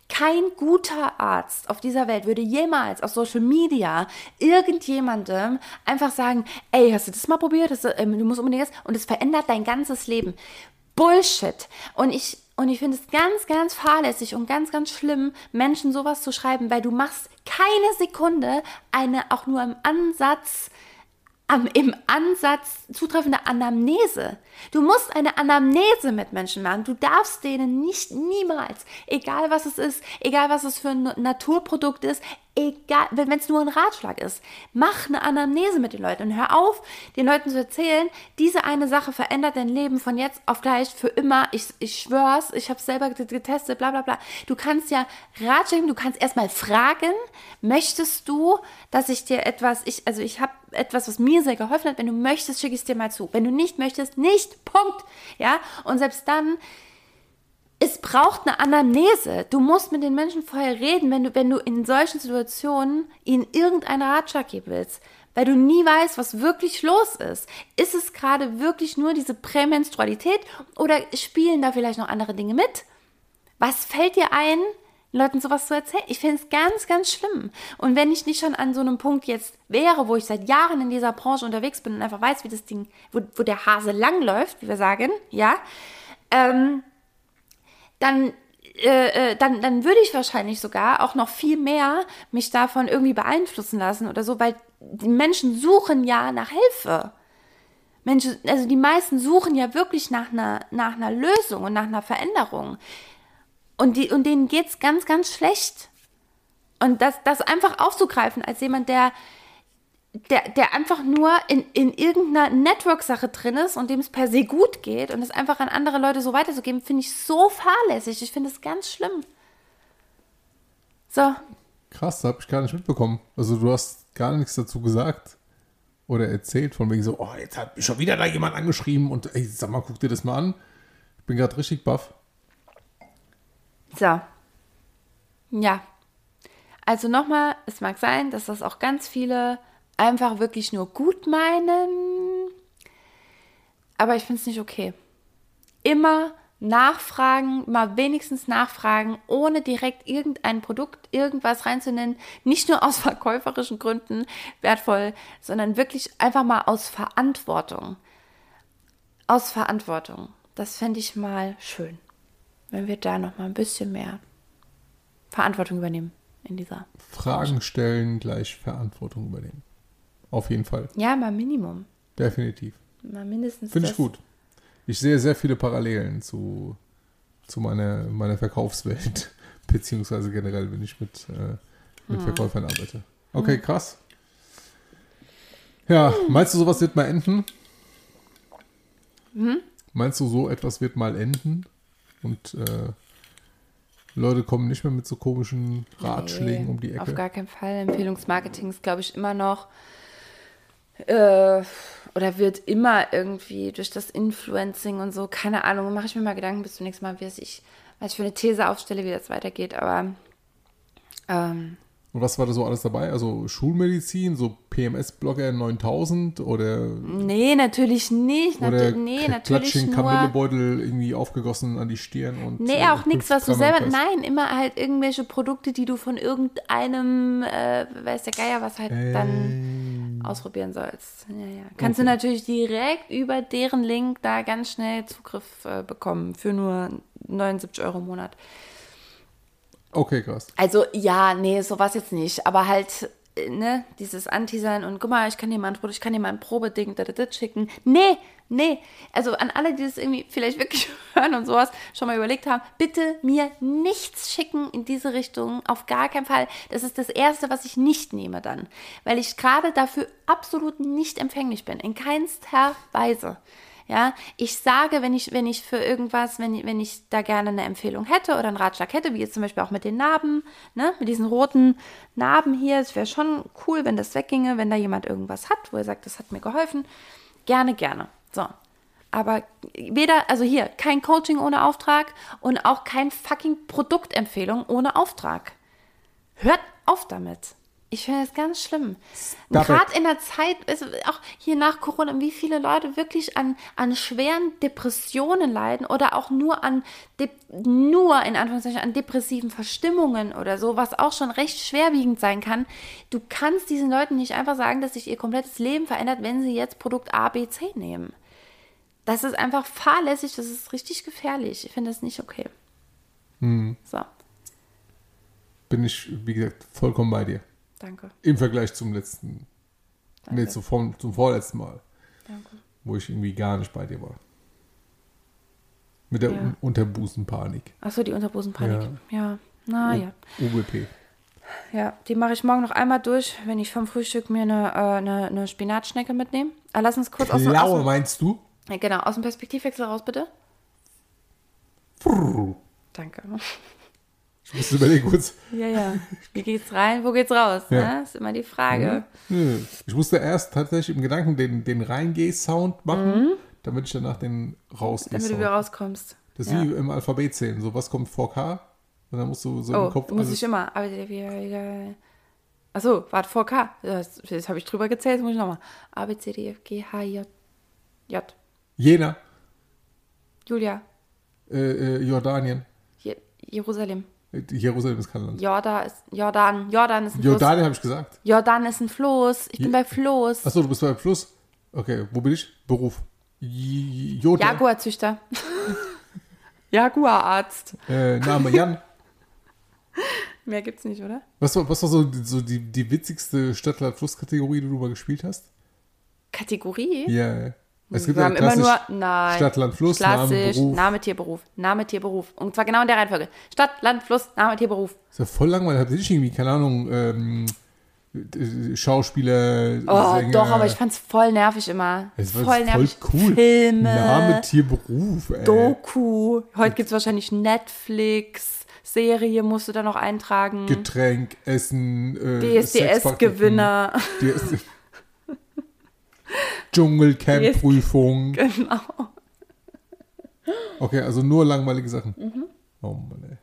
Kein guter Arzt auf dieser Welt würde jemals auf Social Media irgendjemandem einfach sagen, ey, hast du das mal probiert? Ähm, du musst unbedingt das und es verändert dein ganzes Leben. Bullshit. Und ich und ich finde es ganz, ganz fahrlässig und ganz, ganz schlimm, Menschen sowas zu schreiben, weil du machst keine Sekunde eine auch nur im Ansatz am, im Ansatz zutreffende Anamnese. Du musst eine Anamnese mit Menschen machen. Du darfst denen nicht niemals, egal was es ist, egal was es für ein Naturprodukt ist, egal, wenn es nur ein Ratschlag ist, mach eine Anamnese mit den Leuten und hör auf, den Leuten zu erzählen, diese eine Sache verändert dein Leben von jetzt auf gleich für immer. Ich, ich schwör's, ich habe selber getestet, bla bla bla. Du kannst ja Ratschläge, du kannst erstmal fragen, möchtest du, dass ich dir etwas, ich, also ich habe etwas, was mir sehr geholfen hat. Wenn du möchtest, schicke ich es dir mal zu. Wenn du nicht möchtest, nicht. Punkt. Ja, und selbst dann es braucht eine Anamnese. Du musst mit den Menschen vorher reden, wenn du, wenn du in solchen Situationen ihnen irgendeinen Ratschlag geben willst. Weil du nie weißt, was wirklich los ist. Ist es gerade wirklich nur diese Prämenstrualität oder spielen da vielleicht noch andere Dinge mit? Was fällt dir ein, Leuten sowas zu erzählen? Ich finde es ganz, ganz schlimm. Und wenn ich nicht schon an so einem Punkt jetzt wäre, wo ich seit Jahren in dieser Branche unterwegs bin und einfach weiß, wie das Ding, wo, wo der Hase langläuft, wie wir sagen, ja, ähm, dann äh, äh, dann, dann würde ich wahrscheinlich sogar auch noch viel mehr mich davon irgendwie beeinflussen lassen oder so, weil die Menschen suchen ja nach Hilfe. Menschen, also die meisten suchen ja wirklich nach einer, nach einer Lösung und nach einer Veränderung. Und, die, und denen geht es ganz, ganz schlecht. Und das, das einfach aufzugreifen als jemand, der der, der einfach nur in, in irgendeiner Network-Sache drin ist und dem es per se gut geht und es einfach an andere Leute so weiterzugeben, finde ich so fahrlässig. Ich finde es ganz schlimm. So. Krass, habe ich gar nicht mitbekommen. Also du hast gar nichts dazu gesagt oder erzählt, von wegen so, oh, jetzt hat mich schon wieder da jemand angeschrieben und ey, sag mal, guck dir das mal an. Ich bin gerade richtig baff. So. Ja. Also nochmal, es mag sein, dass das auch ganz viele einfach wirklich nur gut meinen. Aber ich finde es nicht okay. Immer nachfragen, mal wenigstens nachfragen, ohne direkt irgendein Produkt, irgendwas reinzunennen, nicht nur aus verkäuferischen Gründen wertvoll, sondern wirklich einfach mal aus Verantwortung. Aus Verantwortung. Das fände ich mal schön, wenn wir da noch mal ein bisschen mehr Verantwortung übernehmen in dieser. Fragen stellen gleich Verantwortung übernehmen. Auf jeden Fall. Ja, mal Minimum. Definitiv. Mal mindestens. Finde ich gut. Ich sehe sehr viele Parallelen zu, zu meiner, meiner Verkaufswelt, beziehungsweise generell, wenn ich mit, äh, mit Verkäufern arbeite. Okay, krass. Ja, meinst du, sowas wird mal enden? Meinst du, so etwas wird mal enden? Und äh, Leute kommen nicht mehr mit so komischen Ratschlägen Nee, um die Auf Ecke? gar keinen Fall. Empfehlungsmarketing ist, glaube ich, immer noch äh, oder wird immer irgendwie durch das Influencing und so, keine Ahnung, mache ich mir mal Gedanken bis zum nächsten Mal, wie es ich, was ich für eine These aufstelle, wie das weitergeht. Aber ähm, Und was war da so alles dabei? Also Schulmedizin, so PMS-Blogger 9000 oder, nee, natürlich nicht. oder nee, natürlich Klatschen. Kamillebeutel irgendwie aufgegossen an die Stirn und Nee, äh, auch nichts, was du selber. Nein, immer halt irgendwelche Produkte, die du von irgendeinem, äh, weiß der Geier, was halt dann ausprobieren sollst. Ja, ja. Kannst du Okay. natürlich direkt über deren Link da ganz schnell Zugriff äh, bekommen für nur 79 Euro im Monat. Okay, krass. Also ja, nee, sowas jetzt nicht. Aber halt, äh, ne, dieses Anti-Sein und guck mal, ich kann dir mal ein ich kann dir mal ein Probeding da, da, da schicken. Nee, nee. Also an alle, die das irgendwie vielleicht wirklich hören und sowas schon mal überlegt haben, bitte mir nichts schicken in diese Richtung. Auf gar keinen Fall. Das ist das Erste, was ich nicht nehme dann. Weil ich gerade dafür absolut nicht empfänglich bin. In keinster Weise. Ja, ich sage, wenn ich, wenn ich für irgendwas, wenn, wenn ich da gerne eine Empfehlung hätte oder einen Ratschlag hätte, wie jetzt zum Beispiel auch mit den Narben, ne, mit diesen roten Narben hier, es wäre schon cool, wenn das wegginge, wenn da jemand irgendwas hat, wo er sagt, das hat mir geholfen. Gerne, gerne. So. Aber weder, also hier, kein Coaching ohne Auftrag und auch kein fucking Produktempfehlung ohne Auftrag. Hört auf damit. Ich finde das ganz schlimm. Gerade in der Zeit, also auch hier nach Corona, wie viele Leute wirklich an, an schweren Depressionen leiden oder auch nur an, Dep nur in Anführungszeichen, an depressiven Verstimmungen oder so, was auch schon recht schwerwiegend sein kann. Du kannst diesen Leuten nicht einfach sagen, dass sich ihr komplettes Leben verändert, wenn sie jetzt Produkt A, B, C nehmen. Das ist einfach fahrlässig, das ist richtig gefährlich. Ich finde das nicht okay. So, Bin ich, wie gesagt, vollkommen bei dir. Danke. Im Vergleich zum letzten, Danke. nee, zum, vor- zum vorletzten Mal, danke. wo ich irgendwie gar nicht bei dir war. Mit der Ja. Un Unterbusenpanik. Achso, die Unterbusenpanik. Ja, ja. UBP. Ja, die mache ich morgen noch einmal durch, wenn ich vom Frühstück mir eine, äh, eine, eine Spinatschnecke mitnehme. Ah, lass uns kurz aus, dem- dem- meinst du? genau, aus dem Perspektivwechsel raus, bitte. Frrr. Danke. Ich muss überlegen kurz. Ja, ja. Wie geht's rein, wo geht's raus? Ja. Ne? Ist immer die Frage. Nö. Ich musste erst tatsächlich im Gedanken den, den Reingeh-Sound machen, damit ich danach den rausgeh Mhm. Damit du wieder rauskommst. Das ist ja. wie im Alphabet zählen. So, was kommt vor K? Und dann musst du so Oh, im Kopf muss alles- ich immer. Aber Achso, warte, vor K. Das, das habe ich drüber gezählt, das muss ich nochmal. A, B, C, D, F, G, H, J. J. Jena, Julia. äh, äh, Jordanien. Je Jerusalem. Jerusalem ist kein Land. Jordan ist, Jordan. Jordan ist ein Fluss. Jordanien habe ich gesagt. Jordan ist ein Floß. Ich bin Je- bei Floß. Achso, du bist bei Plus. Okay, wo bin ich? Beruf. J Jordan. Jaguarzüchter. Jaguararzt. Äh, Name Jan. Mehr gibt's nicht, oder? Was war, was war so, so die, die witzigste Stadtland-Fluss-Kategorie, die du mal gespielt hast? Kategorie? Ja. Es Wir haben immer nur, nein. Stadt, Land, Fluss, Name, Klassisch, Beruf. Name, Tier, Beruf. Name, Tier, Beruf. Und zwar genau in der Reihenfolge. Stadt, Land, Fluss, Name, Tier, Beruf. ist ja voll langweilig. Hab ich irgendwie, keine Ahnung, ähm, äh, Schauspieler, Oh, Sänger. doch, aber ich fand's voll nervig immer. Es war voll nervig. cool. Filme, Name, Tier, Beruf, ey. Doku. Heute gibt's wahrscheinlich Netflix. Serie musst du da noch eintragen. Getränk, Essen, äh, DSDS-Gewinner. DS Dschungelcamp-Prüfung. genau. Okay, also nur langweilige Sachen. Oh Mann, ey.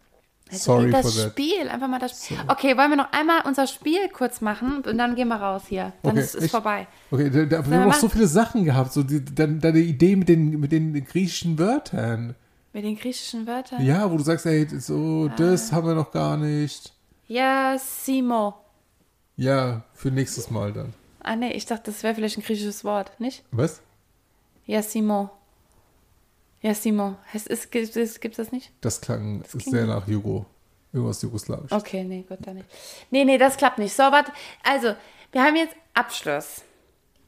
Sorry das for that. Spiel, einfach mal das Spiel. Okay, wollen wir noch einmal unser Spiel kurz machen und dann gehen wir raus hier. Dann Okay, ist es vorbei. Okay, da, da, wir haben machen? so viele Sachen gehabt. So die, deine Idee mit den, mit den griechischen Wörtern. Mit den griechischen Wörtern? Ja, wo du sagst, ey, so, das haben wir noch gar nicht. Ja, Simo. Ja, für nächstes Mal dann. Ah, nee, ich dachte, das wäre vielleicht ein griechisches Wort, nicht? Was? Ja, Simo. Ja, Simo. Es ist, gibt es gibt's das nicht? Das klang klingt- sehr nach Jugo. Irgendwas Jugoslawisch. Okay, nee, gut, dann nicht. Nee, nee, das klappt nicht. So, warte. Also, wir haben jetzt Abschluss.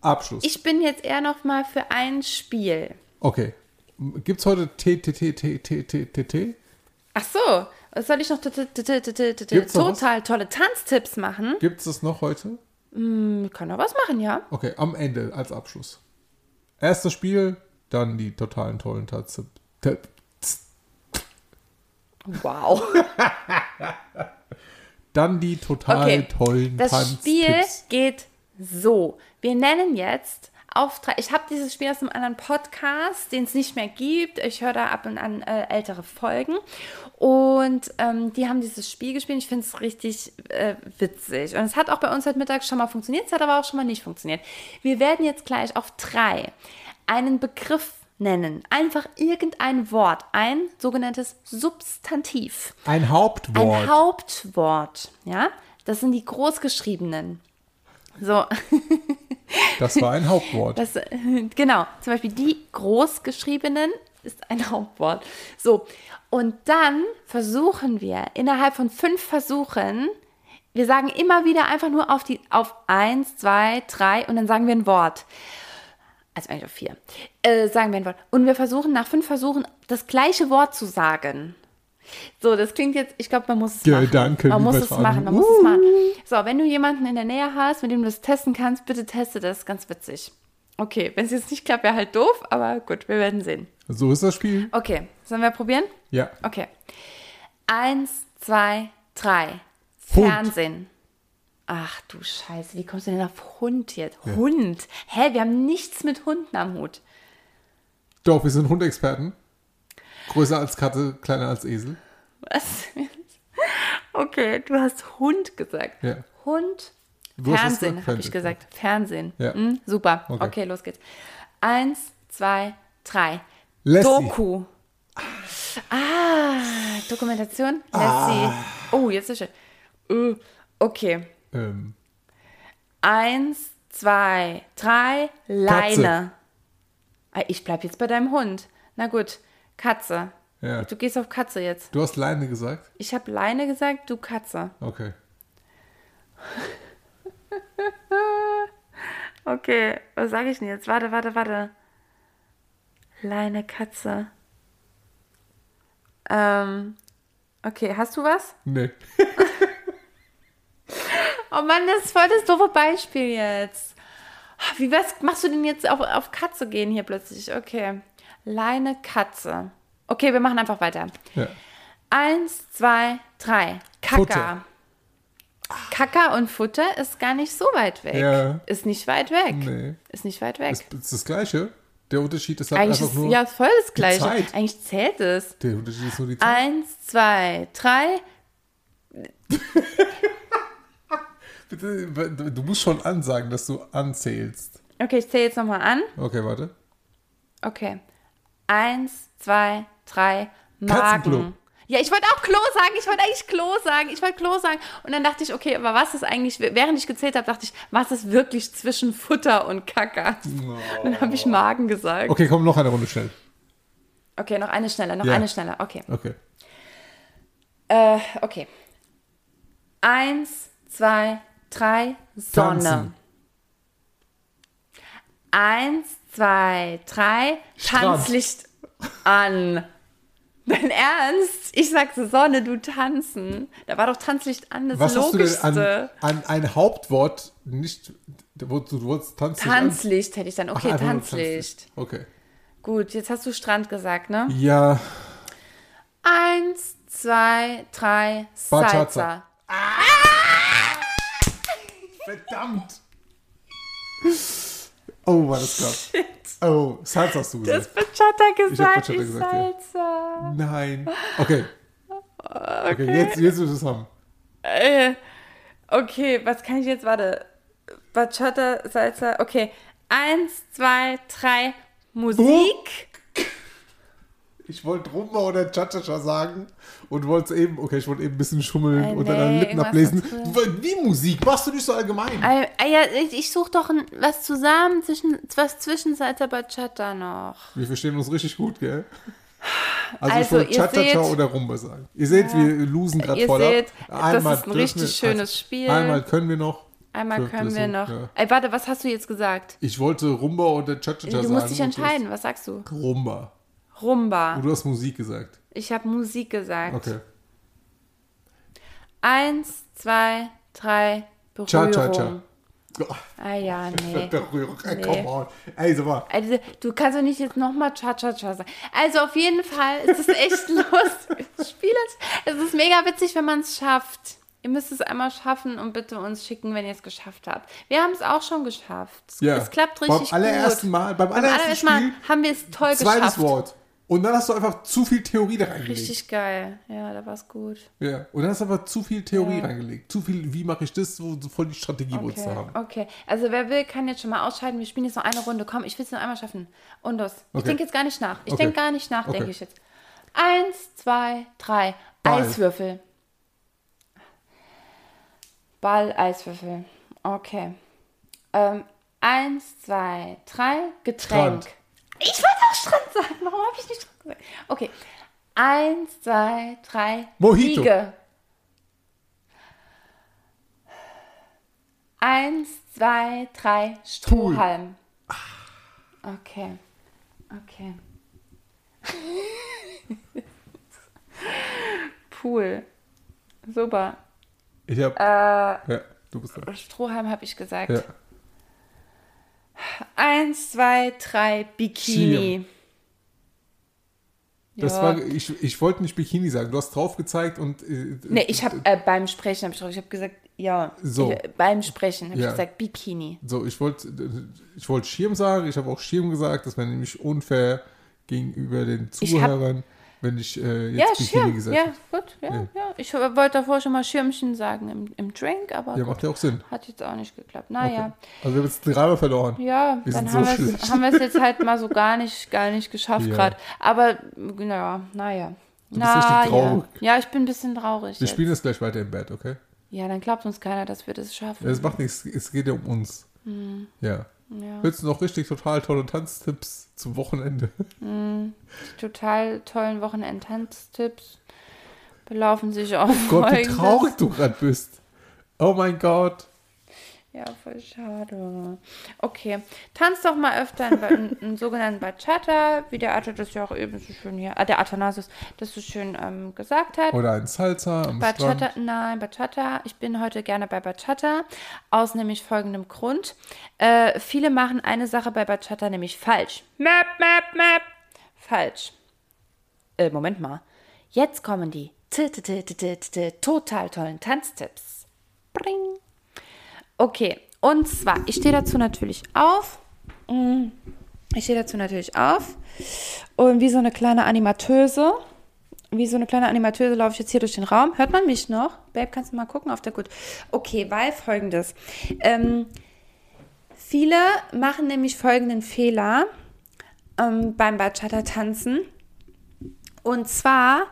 Abschluss. Ich bin jetzt eher noch mal für ein Spiel. okay. Gibt's heute T, T, T, T, T, T, T, T? Ach so, was soll ich noch total tolle Tanztipps machen? Gibt's das noch heute? Wir können doch was machen, ja. Okay, am Ende als Abschluss. Erstes Spiel, dann die totalen tollen Tatze. Wow. Dann die total Okay, tollen Das Spiel geht so. Wir nennen jetzt Auftrag. Ich habe dieses Spiel aus einem anderen Podcast, den es nicht mehr gibt. Ich höre da ab und an äh, ältere Folgen. Und ähm, die haben dieses Spiel gespielt. Ich finde es richtig äh, witzig. Und es hat auch bei uns heute Mittag schon mal funktioniert. Es hat aber auch schon mal nicht funktioniert. Wir werden jetzt gleich auf drei einen Begriff nennen. Einfach irgendein Wort. Ein sogenanntes Substantiv. Ein Hauptwort. Ein Hauptwort, ja? Das sind die großgeschriebenen. So, das war ein Hauptwort. das, genau. Zum Beispiel die großgeschriebenen ist ein Hauptwort. So, und dann versuchen wir innerhalb von fünf Versuchen, wir sagen immer wieder einfach nur auf die, auf eins, zwei, drei und dann sagen wir ein Wort. Also eigentlich auf vier. Äh, sagen wir ein Wort. Und wir versuchen nach fünf Versuchen das gleiche Wort zu sagen. So, das klingt jetzt, ich glaube, man muss es machen. Gedanken Man muss es machen, man muss es machen. So, wenn du jemanden in der Nähe hast, mit dem du das testen kannst, bitte teste das, ganz witzig. Okay, wenn es jetzt nicht klappt, wäre halt doof, aber gut, wir werden sehen. So ist das Spiel. Okay, sollen wir probieren? Ja. Okay. Eins, zwei, drei. Hund. Fernsehen. Ach du Scheiße, wie kommst du denn auf Hund jetzt? Hund. Hä, wir haben nichts mit Hunden am Hut. Doch, wir sind Hundexperten. Größer als Katze, kleiner als Esel. Was? Okay, du hast Hund gesagt. Ja. Hund. Du Fernsehen, habe ich gesagt. Fernsehen. Ja. Hm, super. Okay. Okay. los geht's. Eins, zwei, drei. Lassie. Doku. Ah, Dokumentation. Lassie. Oh, jetzt ist schön. Äh, Okay. Ähm, Eins, zwei, drei. Leine. Ah, Ich bleib jetzt bei deinem Hund. Na gut. Katze. ja. Du gehst auf Katze jetzt. Du hast Leine gesagt? Ich habe Leine gesagt, du Katze. Okay. Okay, was sage ich denn jetzt? Warte, warte, warte. Leine Katze. Ähm, okay, hast du was? Nee. Oh Mann, das ist voll das doofe Beispiel jetzt. Wie was machst du denn jetzt auf, auf Katze gehen hier plötzlich? Okay. Leine Katze. Okay, wir machen einfach weiter. Ja. Eins, zwei, drei. Kaka. Futter. Kaka und Futter ist gar nicht so weit weg. Ja. Ist nicht weit weg. Nee. Ist nicht weit weg. Ist, ist das Gleiche. Der Unterschied ist halt Eigentlich einfach ist nur. ja voll das Gleiche. Eigentlich zählt es. Der Unterschied ist nur die Zeit. Eins, zwei, drei. Bitte, du du musst schon ansagen, dass du anzählst. Okay, ich zähle jetzt nochmal an. Okay, warte. Okay. Eins, zwei, drei. Magen. Ja, ich wollte auch Klo sagen. Ich wollte eigentlich Klo sagen. Ich wollte Klo sagen. Und dann dachte ich, okay, aber was ist eigentlich, während ich gezählt habe, dachte ich, was ist wirklich zwischen Futter und Kaka? Dann habe ich Magen gesagt. Okay, komm, noch eine Runde schnell. Okay, noch eine schneller, noch Ja. eine schneller. Okay. Okay. Äh, okay. Eins, zwei, drei, Sonne. Tanzen. Eins, zwei, drei, Strand. Tanzlicht an. Dein Ernst? Ich sagte Sonne, du tanzen. Da war doch Tanzlicht an, das Was hast du denn Logischste. an, an ein Hauptwort nicht, wo du, du wolltest Tanzlicht an- Tanzlicht hätte ich dann. Ach, Okay, einfach nur Tanzlicht. Okay. Gut, jetzt hast du Strand gesagt, ne? Ja, Eins, zwei, drei. Salsa. verdammt. Oh, war das knapp. Oh, Salsa hast du Das gesagt. Bachata gesagt, Bachata ich gesagt, ja. Salsa. Nein. Okay. Okay, jetzt, jetzt willst du es haben. Äh, okay, was kann ich jetzt? Warte. Bachata, Salsa. Okay. Eins, zwei, drei. Musik. Ich wollte Rumba oder Cha-Cha-Cha sagen und wollte eben, okay, ich wollte eben ein bisschen schummeln Äh, und dann nee, deine Lippen ablesen. Wie Musik? Machst du nicht so allgemein? Ah, ah, ja, ich, ich suche doch ein, was zusammen zwischen, was zwischen Salsa Bachata noch. Wir verstehen uns richtig gut, gell? Also, Also, ich wollte Cha-Cha-Cha oder Rumba sagen. Ihr seht, wir losen gerade Ihr voll seht, ab. das ist ein richtig schönes Spiel. Einmal können wir noch. Einmal können wir noch. ja. Ey, warte, was hast du jetzt gesagt? Ich wollte Rumba oder Cha-Cha-Cha sagen. Du musst dich entscheiden. Was sagst du? Rumba. Rumba. Und du hast Musik gesagt. Ich habe Musik gesagt. Okay. Eins, zwei, drei, Berührung. Cha-Cha-Cha. Ah ja, nee. Berührung. Ey, Nee. come on. Ey, sag mal. Also, du kannst doch nicht jetzt nochmal Cha-Cha-Cha sagen. Also auf jeden Fall ist es echt lustig. Spiel es. Es ist mega witzig, wenn man es schafft. Ihr müsst es einmal schaffen und bitte uns schicken, wenn ihr es geschafft habt. Wir haben es auch schon geschafft. Ja. Es klappt richtig beim allerersten gut. Mal, beim Beim allerersten allerersten Mal Spiel, haben wir es toll zweites geschafft. Wort. Und dann hast du einfach zu viel Theorie da reingelegt. Richtig geil. Ja, da war es gut. Ja. Und dann hast du einfach zu viel Theorie Ja. reingelegt. Zu viel, wie mache ich das, wo so voll die Strategie Okay, haben. okay. Also wer will, kann jetzt schon mal ausscheiden. Wir spielen jetzt noch eine Runde. Komm, ich will es noch einmal schaffen. Und los. Ich Okay. denke jetzt gar nicht nach. Ich Okay. denke gar nicht nach, Okay. denke ich jetzt. Eins, zwei, drei. Ball. Eiswürfel. Ball, Eiswürfel. Okay. Ähm, eins, zwei, drei. Getränk. Strand. Ich wollte auch Strand sagen. Warum habe ich nicht Strand gesagt? Okay. Eins, zwei, drei. Mojito. Wiege. Eins, zwei, drei. Strohhalm. Okay. Okay. Pool. Super. Ich hab. Äh, ja, du bist da. Strohhalm habe ich gesagt. Ja. Eins, zwei, drei, Bikini. Das Ja. war, ich, ich wollte nicht Bikini sagen. Du hast drauf gezeigt und. Äh, Nee, ich habe äh, beim Sprechen habe ich drauf, ich habe gesagt, ja, So. ich, beim Sprechen habe Ja. ich gesagt Bikini. So, ich wollte ich wollte Schirm sagen, ich habe auch Schirm gesagt, das wäre nämlich unfair gegenüber den Zuhörern, wenn ich äh, Ja, jetzt Bikini Schirm. gesagt Ja, gut, ja, Ja. ja. Ich wollte davor schon mal Schirmchen sagen im, im Drink, aber Ja, gut, macht ja auch Sinn. hat jetzt auch nicht geklappt. Okay. Naja, Also wir haben jetzt dreimal verloren. ja, Wir dann sind so haben wir schlecht. es haben wir es jetzt halt mal so gar nicht, gar nicht geschafft Ja. gerade. Aber naja, naja. Du bist richtig ja. traurig. ja, ich bin ein bisschen traurig. Wir jetzt. spielen das gleich weiter im Bett, okay? Ja, dann glaubt uns keiner, dass wir das schaffen. Ja, Das macht nichts, es geht ja um uns. Ja. Ja. Willst du noch richtig total tolle Tanztipps zum Wochenende? Total tollen Wochenend-Tanztipps belaufen sich auf Gott, wie traurig du gerade bist. Oh mein Gott. Ja, voll schade. Okay, tanz doch mal öfter in, in, in sogenannten Bachata, wie der Arthur das ja auch eben so schön hier, ah, der Athanasis das so schön ähm, gesagt hat. Oder ein Salsa am Bachata, Strand. nein, Bachata. Ich bin heute gerne bei Bachata, aus nämlich folgendem Grund. Äh, viele machen eine Sache bei Bachata nämlich falsch. Map, map, map. Falsch. Äh, Moment mal. Jetzt kommen die total tollen Tanztipps. Bring. Okay, und zwar, ich stehe dazu natürlich auf. Mm, Ich stehe dazu natürlich auf. Und wie so eine kleine Animateuse. Wie so eine kleine Animateuse laufe ich jetzt hier durch den Raum. Hört man mich noch? Babe, kannst du mal gucken auf der Gut. Okay, weil folgendes. Ähm, viele machen nämlich folgenden Fehler ähm, beim Bachata-Tanzen. Und zwar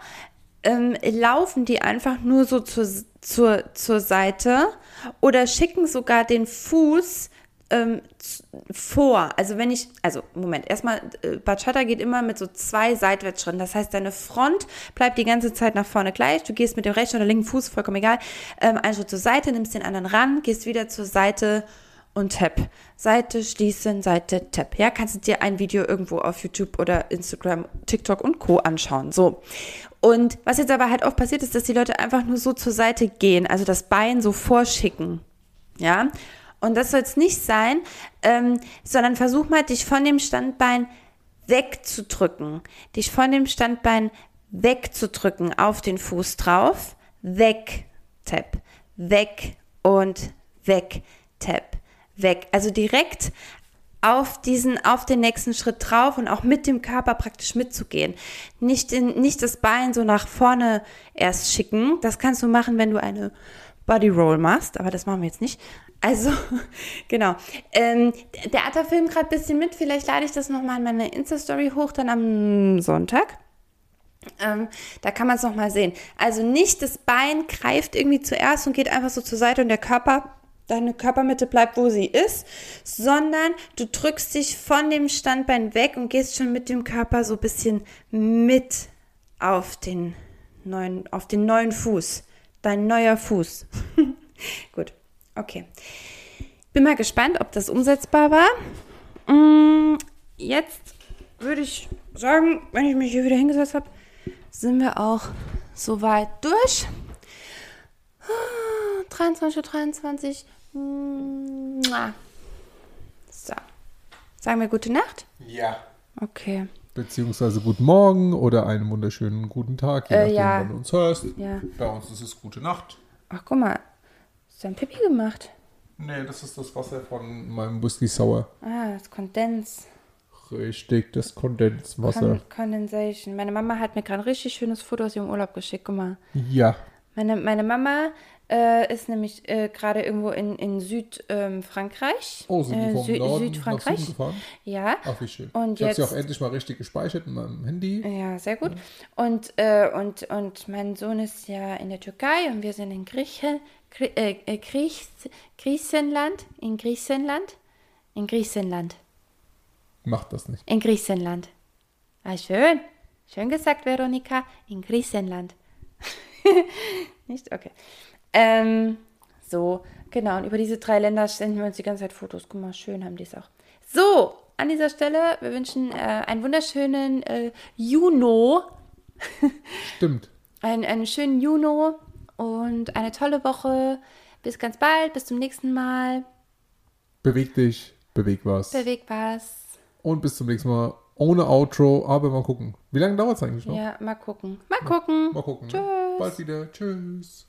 ähm, laufen die einfach nur so zur, zur, zur Seite oder schicken sogar den Fuß ähm, vor. Also wenn ich, also Moment, erstmal, äh, Bachata geht immer mit so zwei Seitwärtsschritten. Das heißt, deine Front bleibt die ganze Zeit nach vorne gleich. Du gehst mit dem rechten oder linken Fuß, vollkommen egal, ähm, einen Schritt zur Seite, nimmst den anderen ran, gehst wieder zur Seite und Tap. Seite schließen, Seite Tap. Ja, kannst du dir ein Video irgendwo auf YouTube oder Instagram, TikTok und Co. anschauen. So. Und was jetzt aber halt oft passiert ist, dass die Leute einfach nur so zur Seite gehen, also das Bein so vorschicken. Ja. Und das soll es nicht sein, ähm, sondern versuch mal, dich von dem Standbein wegzudrücken. Dich von dem Standbein wegzudrücken auf den Fuß drauf. Weg, Tap. Weg und weg, Tap. Weg. Also direkt auf diesen, auf den nächsten Schritt drauf und auch mit dem Körper praktisch mitzugehen. Nicht, in, nicht das Bein so nach vorne erst schicken. Das kannst du machen, wenn du eine Body Roll machst, aber das machen wir jetzt nicht. Also, genau. Ähm, der Atta filmt gerade ein bisschen mit. Vielleicht lade ich das nochmal in meine Insta-Story hoch, dann am Sonntag. Ähm, da kann man es nochmal sehen. Also nicht das Bein greift irgendwie zuerst und geht einfach so zur Seite und der Körper, deine Körpermitte bleibt, wo sie ist, sondern du drückst dich von dem Standbein weg und gehst schon mit dem Körper so ein bisschen mit auf den neuen, auf den neuen Fuß. Dein neuer Fuß. Gut, okay. Bin mal gespannt, ob das umsetzbar war. Mm, jetzt würde ich sagen, wenn ich mich hier wieder hingesetzt habe, sind wir auch soweit durch. 23.23 Uhr. 23. So. Sagen wir gute Nacht? Ja. Okay. Beziehungsweise guten Morgen oder einen wunderschönen guten Tag, je Äh, nachdem, ja. wann du uns hörst. Ja. Bei uns ist es gute Nacht. Ach, guck mal. Ist da ein Pipi gemacht? Nee, das ist das Wasser von meinem Whisky Sour. Ah, das Kondens. Richtig, das Kondenswasser. Con Condensation. Meine Mama hat mir gerade ein richtig schönes Foto aus ihrem Urlaub geschickt. Guck mal. Ja. Meine, meine Mama äh, ist nämlich äh, gerade irgendwo in, in Südfrankreich. Oh, sind die äh, vom Sü Norden Südfrankreich. Süden gefahren? Ja. Ach, wie schön. Und ich habe sie auch endlich mal richtig gespeichert in meinem Handy. Ja, sehr gut. Und, äh, und, und mein Sohn ist ja in der Türkei und wir sind in Grieche, Grie äh, äh, Griech Griechenland. In Griechenland. In Griechenland. Macht das nicht. In Griechenland. Ah, schön. Schön gesagt, Veronika. In Griechenland. Nicht? Okay. Ähm, so, genau. Und über diese drei Länder senden wir uns die ganze Zeit Fotos. Guck mal, schön haben die es auch. So, an dieser Stelle, wir wünschen äh, einen wunderschönen äh, Juno. Stimmt. Einen, einen schönen Juno und eine tolle Woche. Bis ganz bald. Bis zum nächsten Mal. Beweg dich, beweg was. Beweg was. Und bis zum nächsten Mal. Ohne Outro, aber mal gucken. Wie lange dauert es eigentlich noch? Ja, mal gucken. Mal gucken. Mal gucken. Ne? Tschüss. Bald wieder. Tschüss.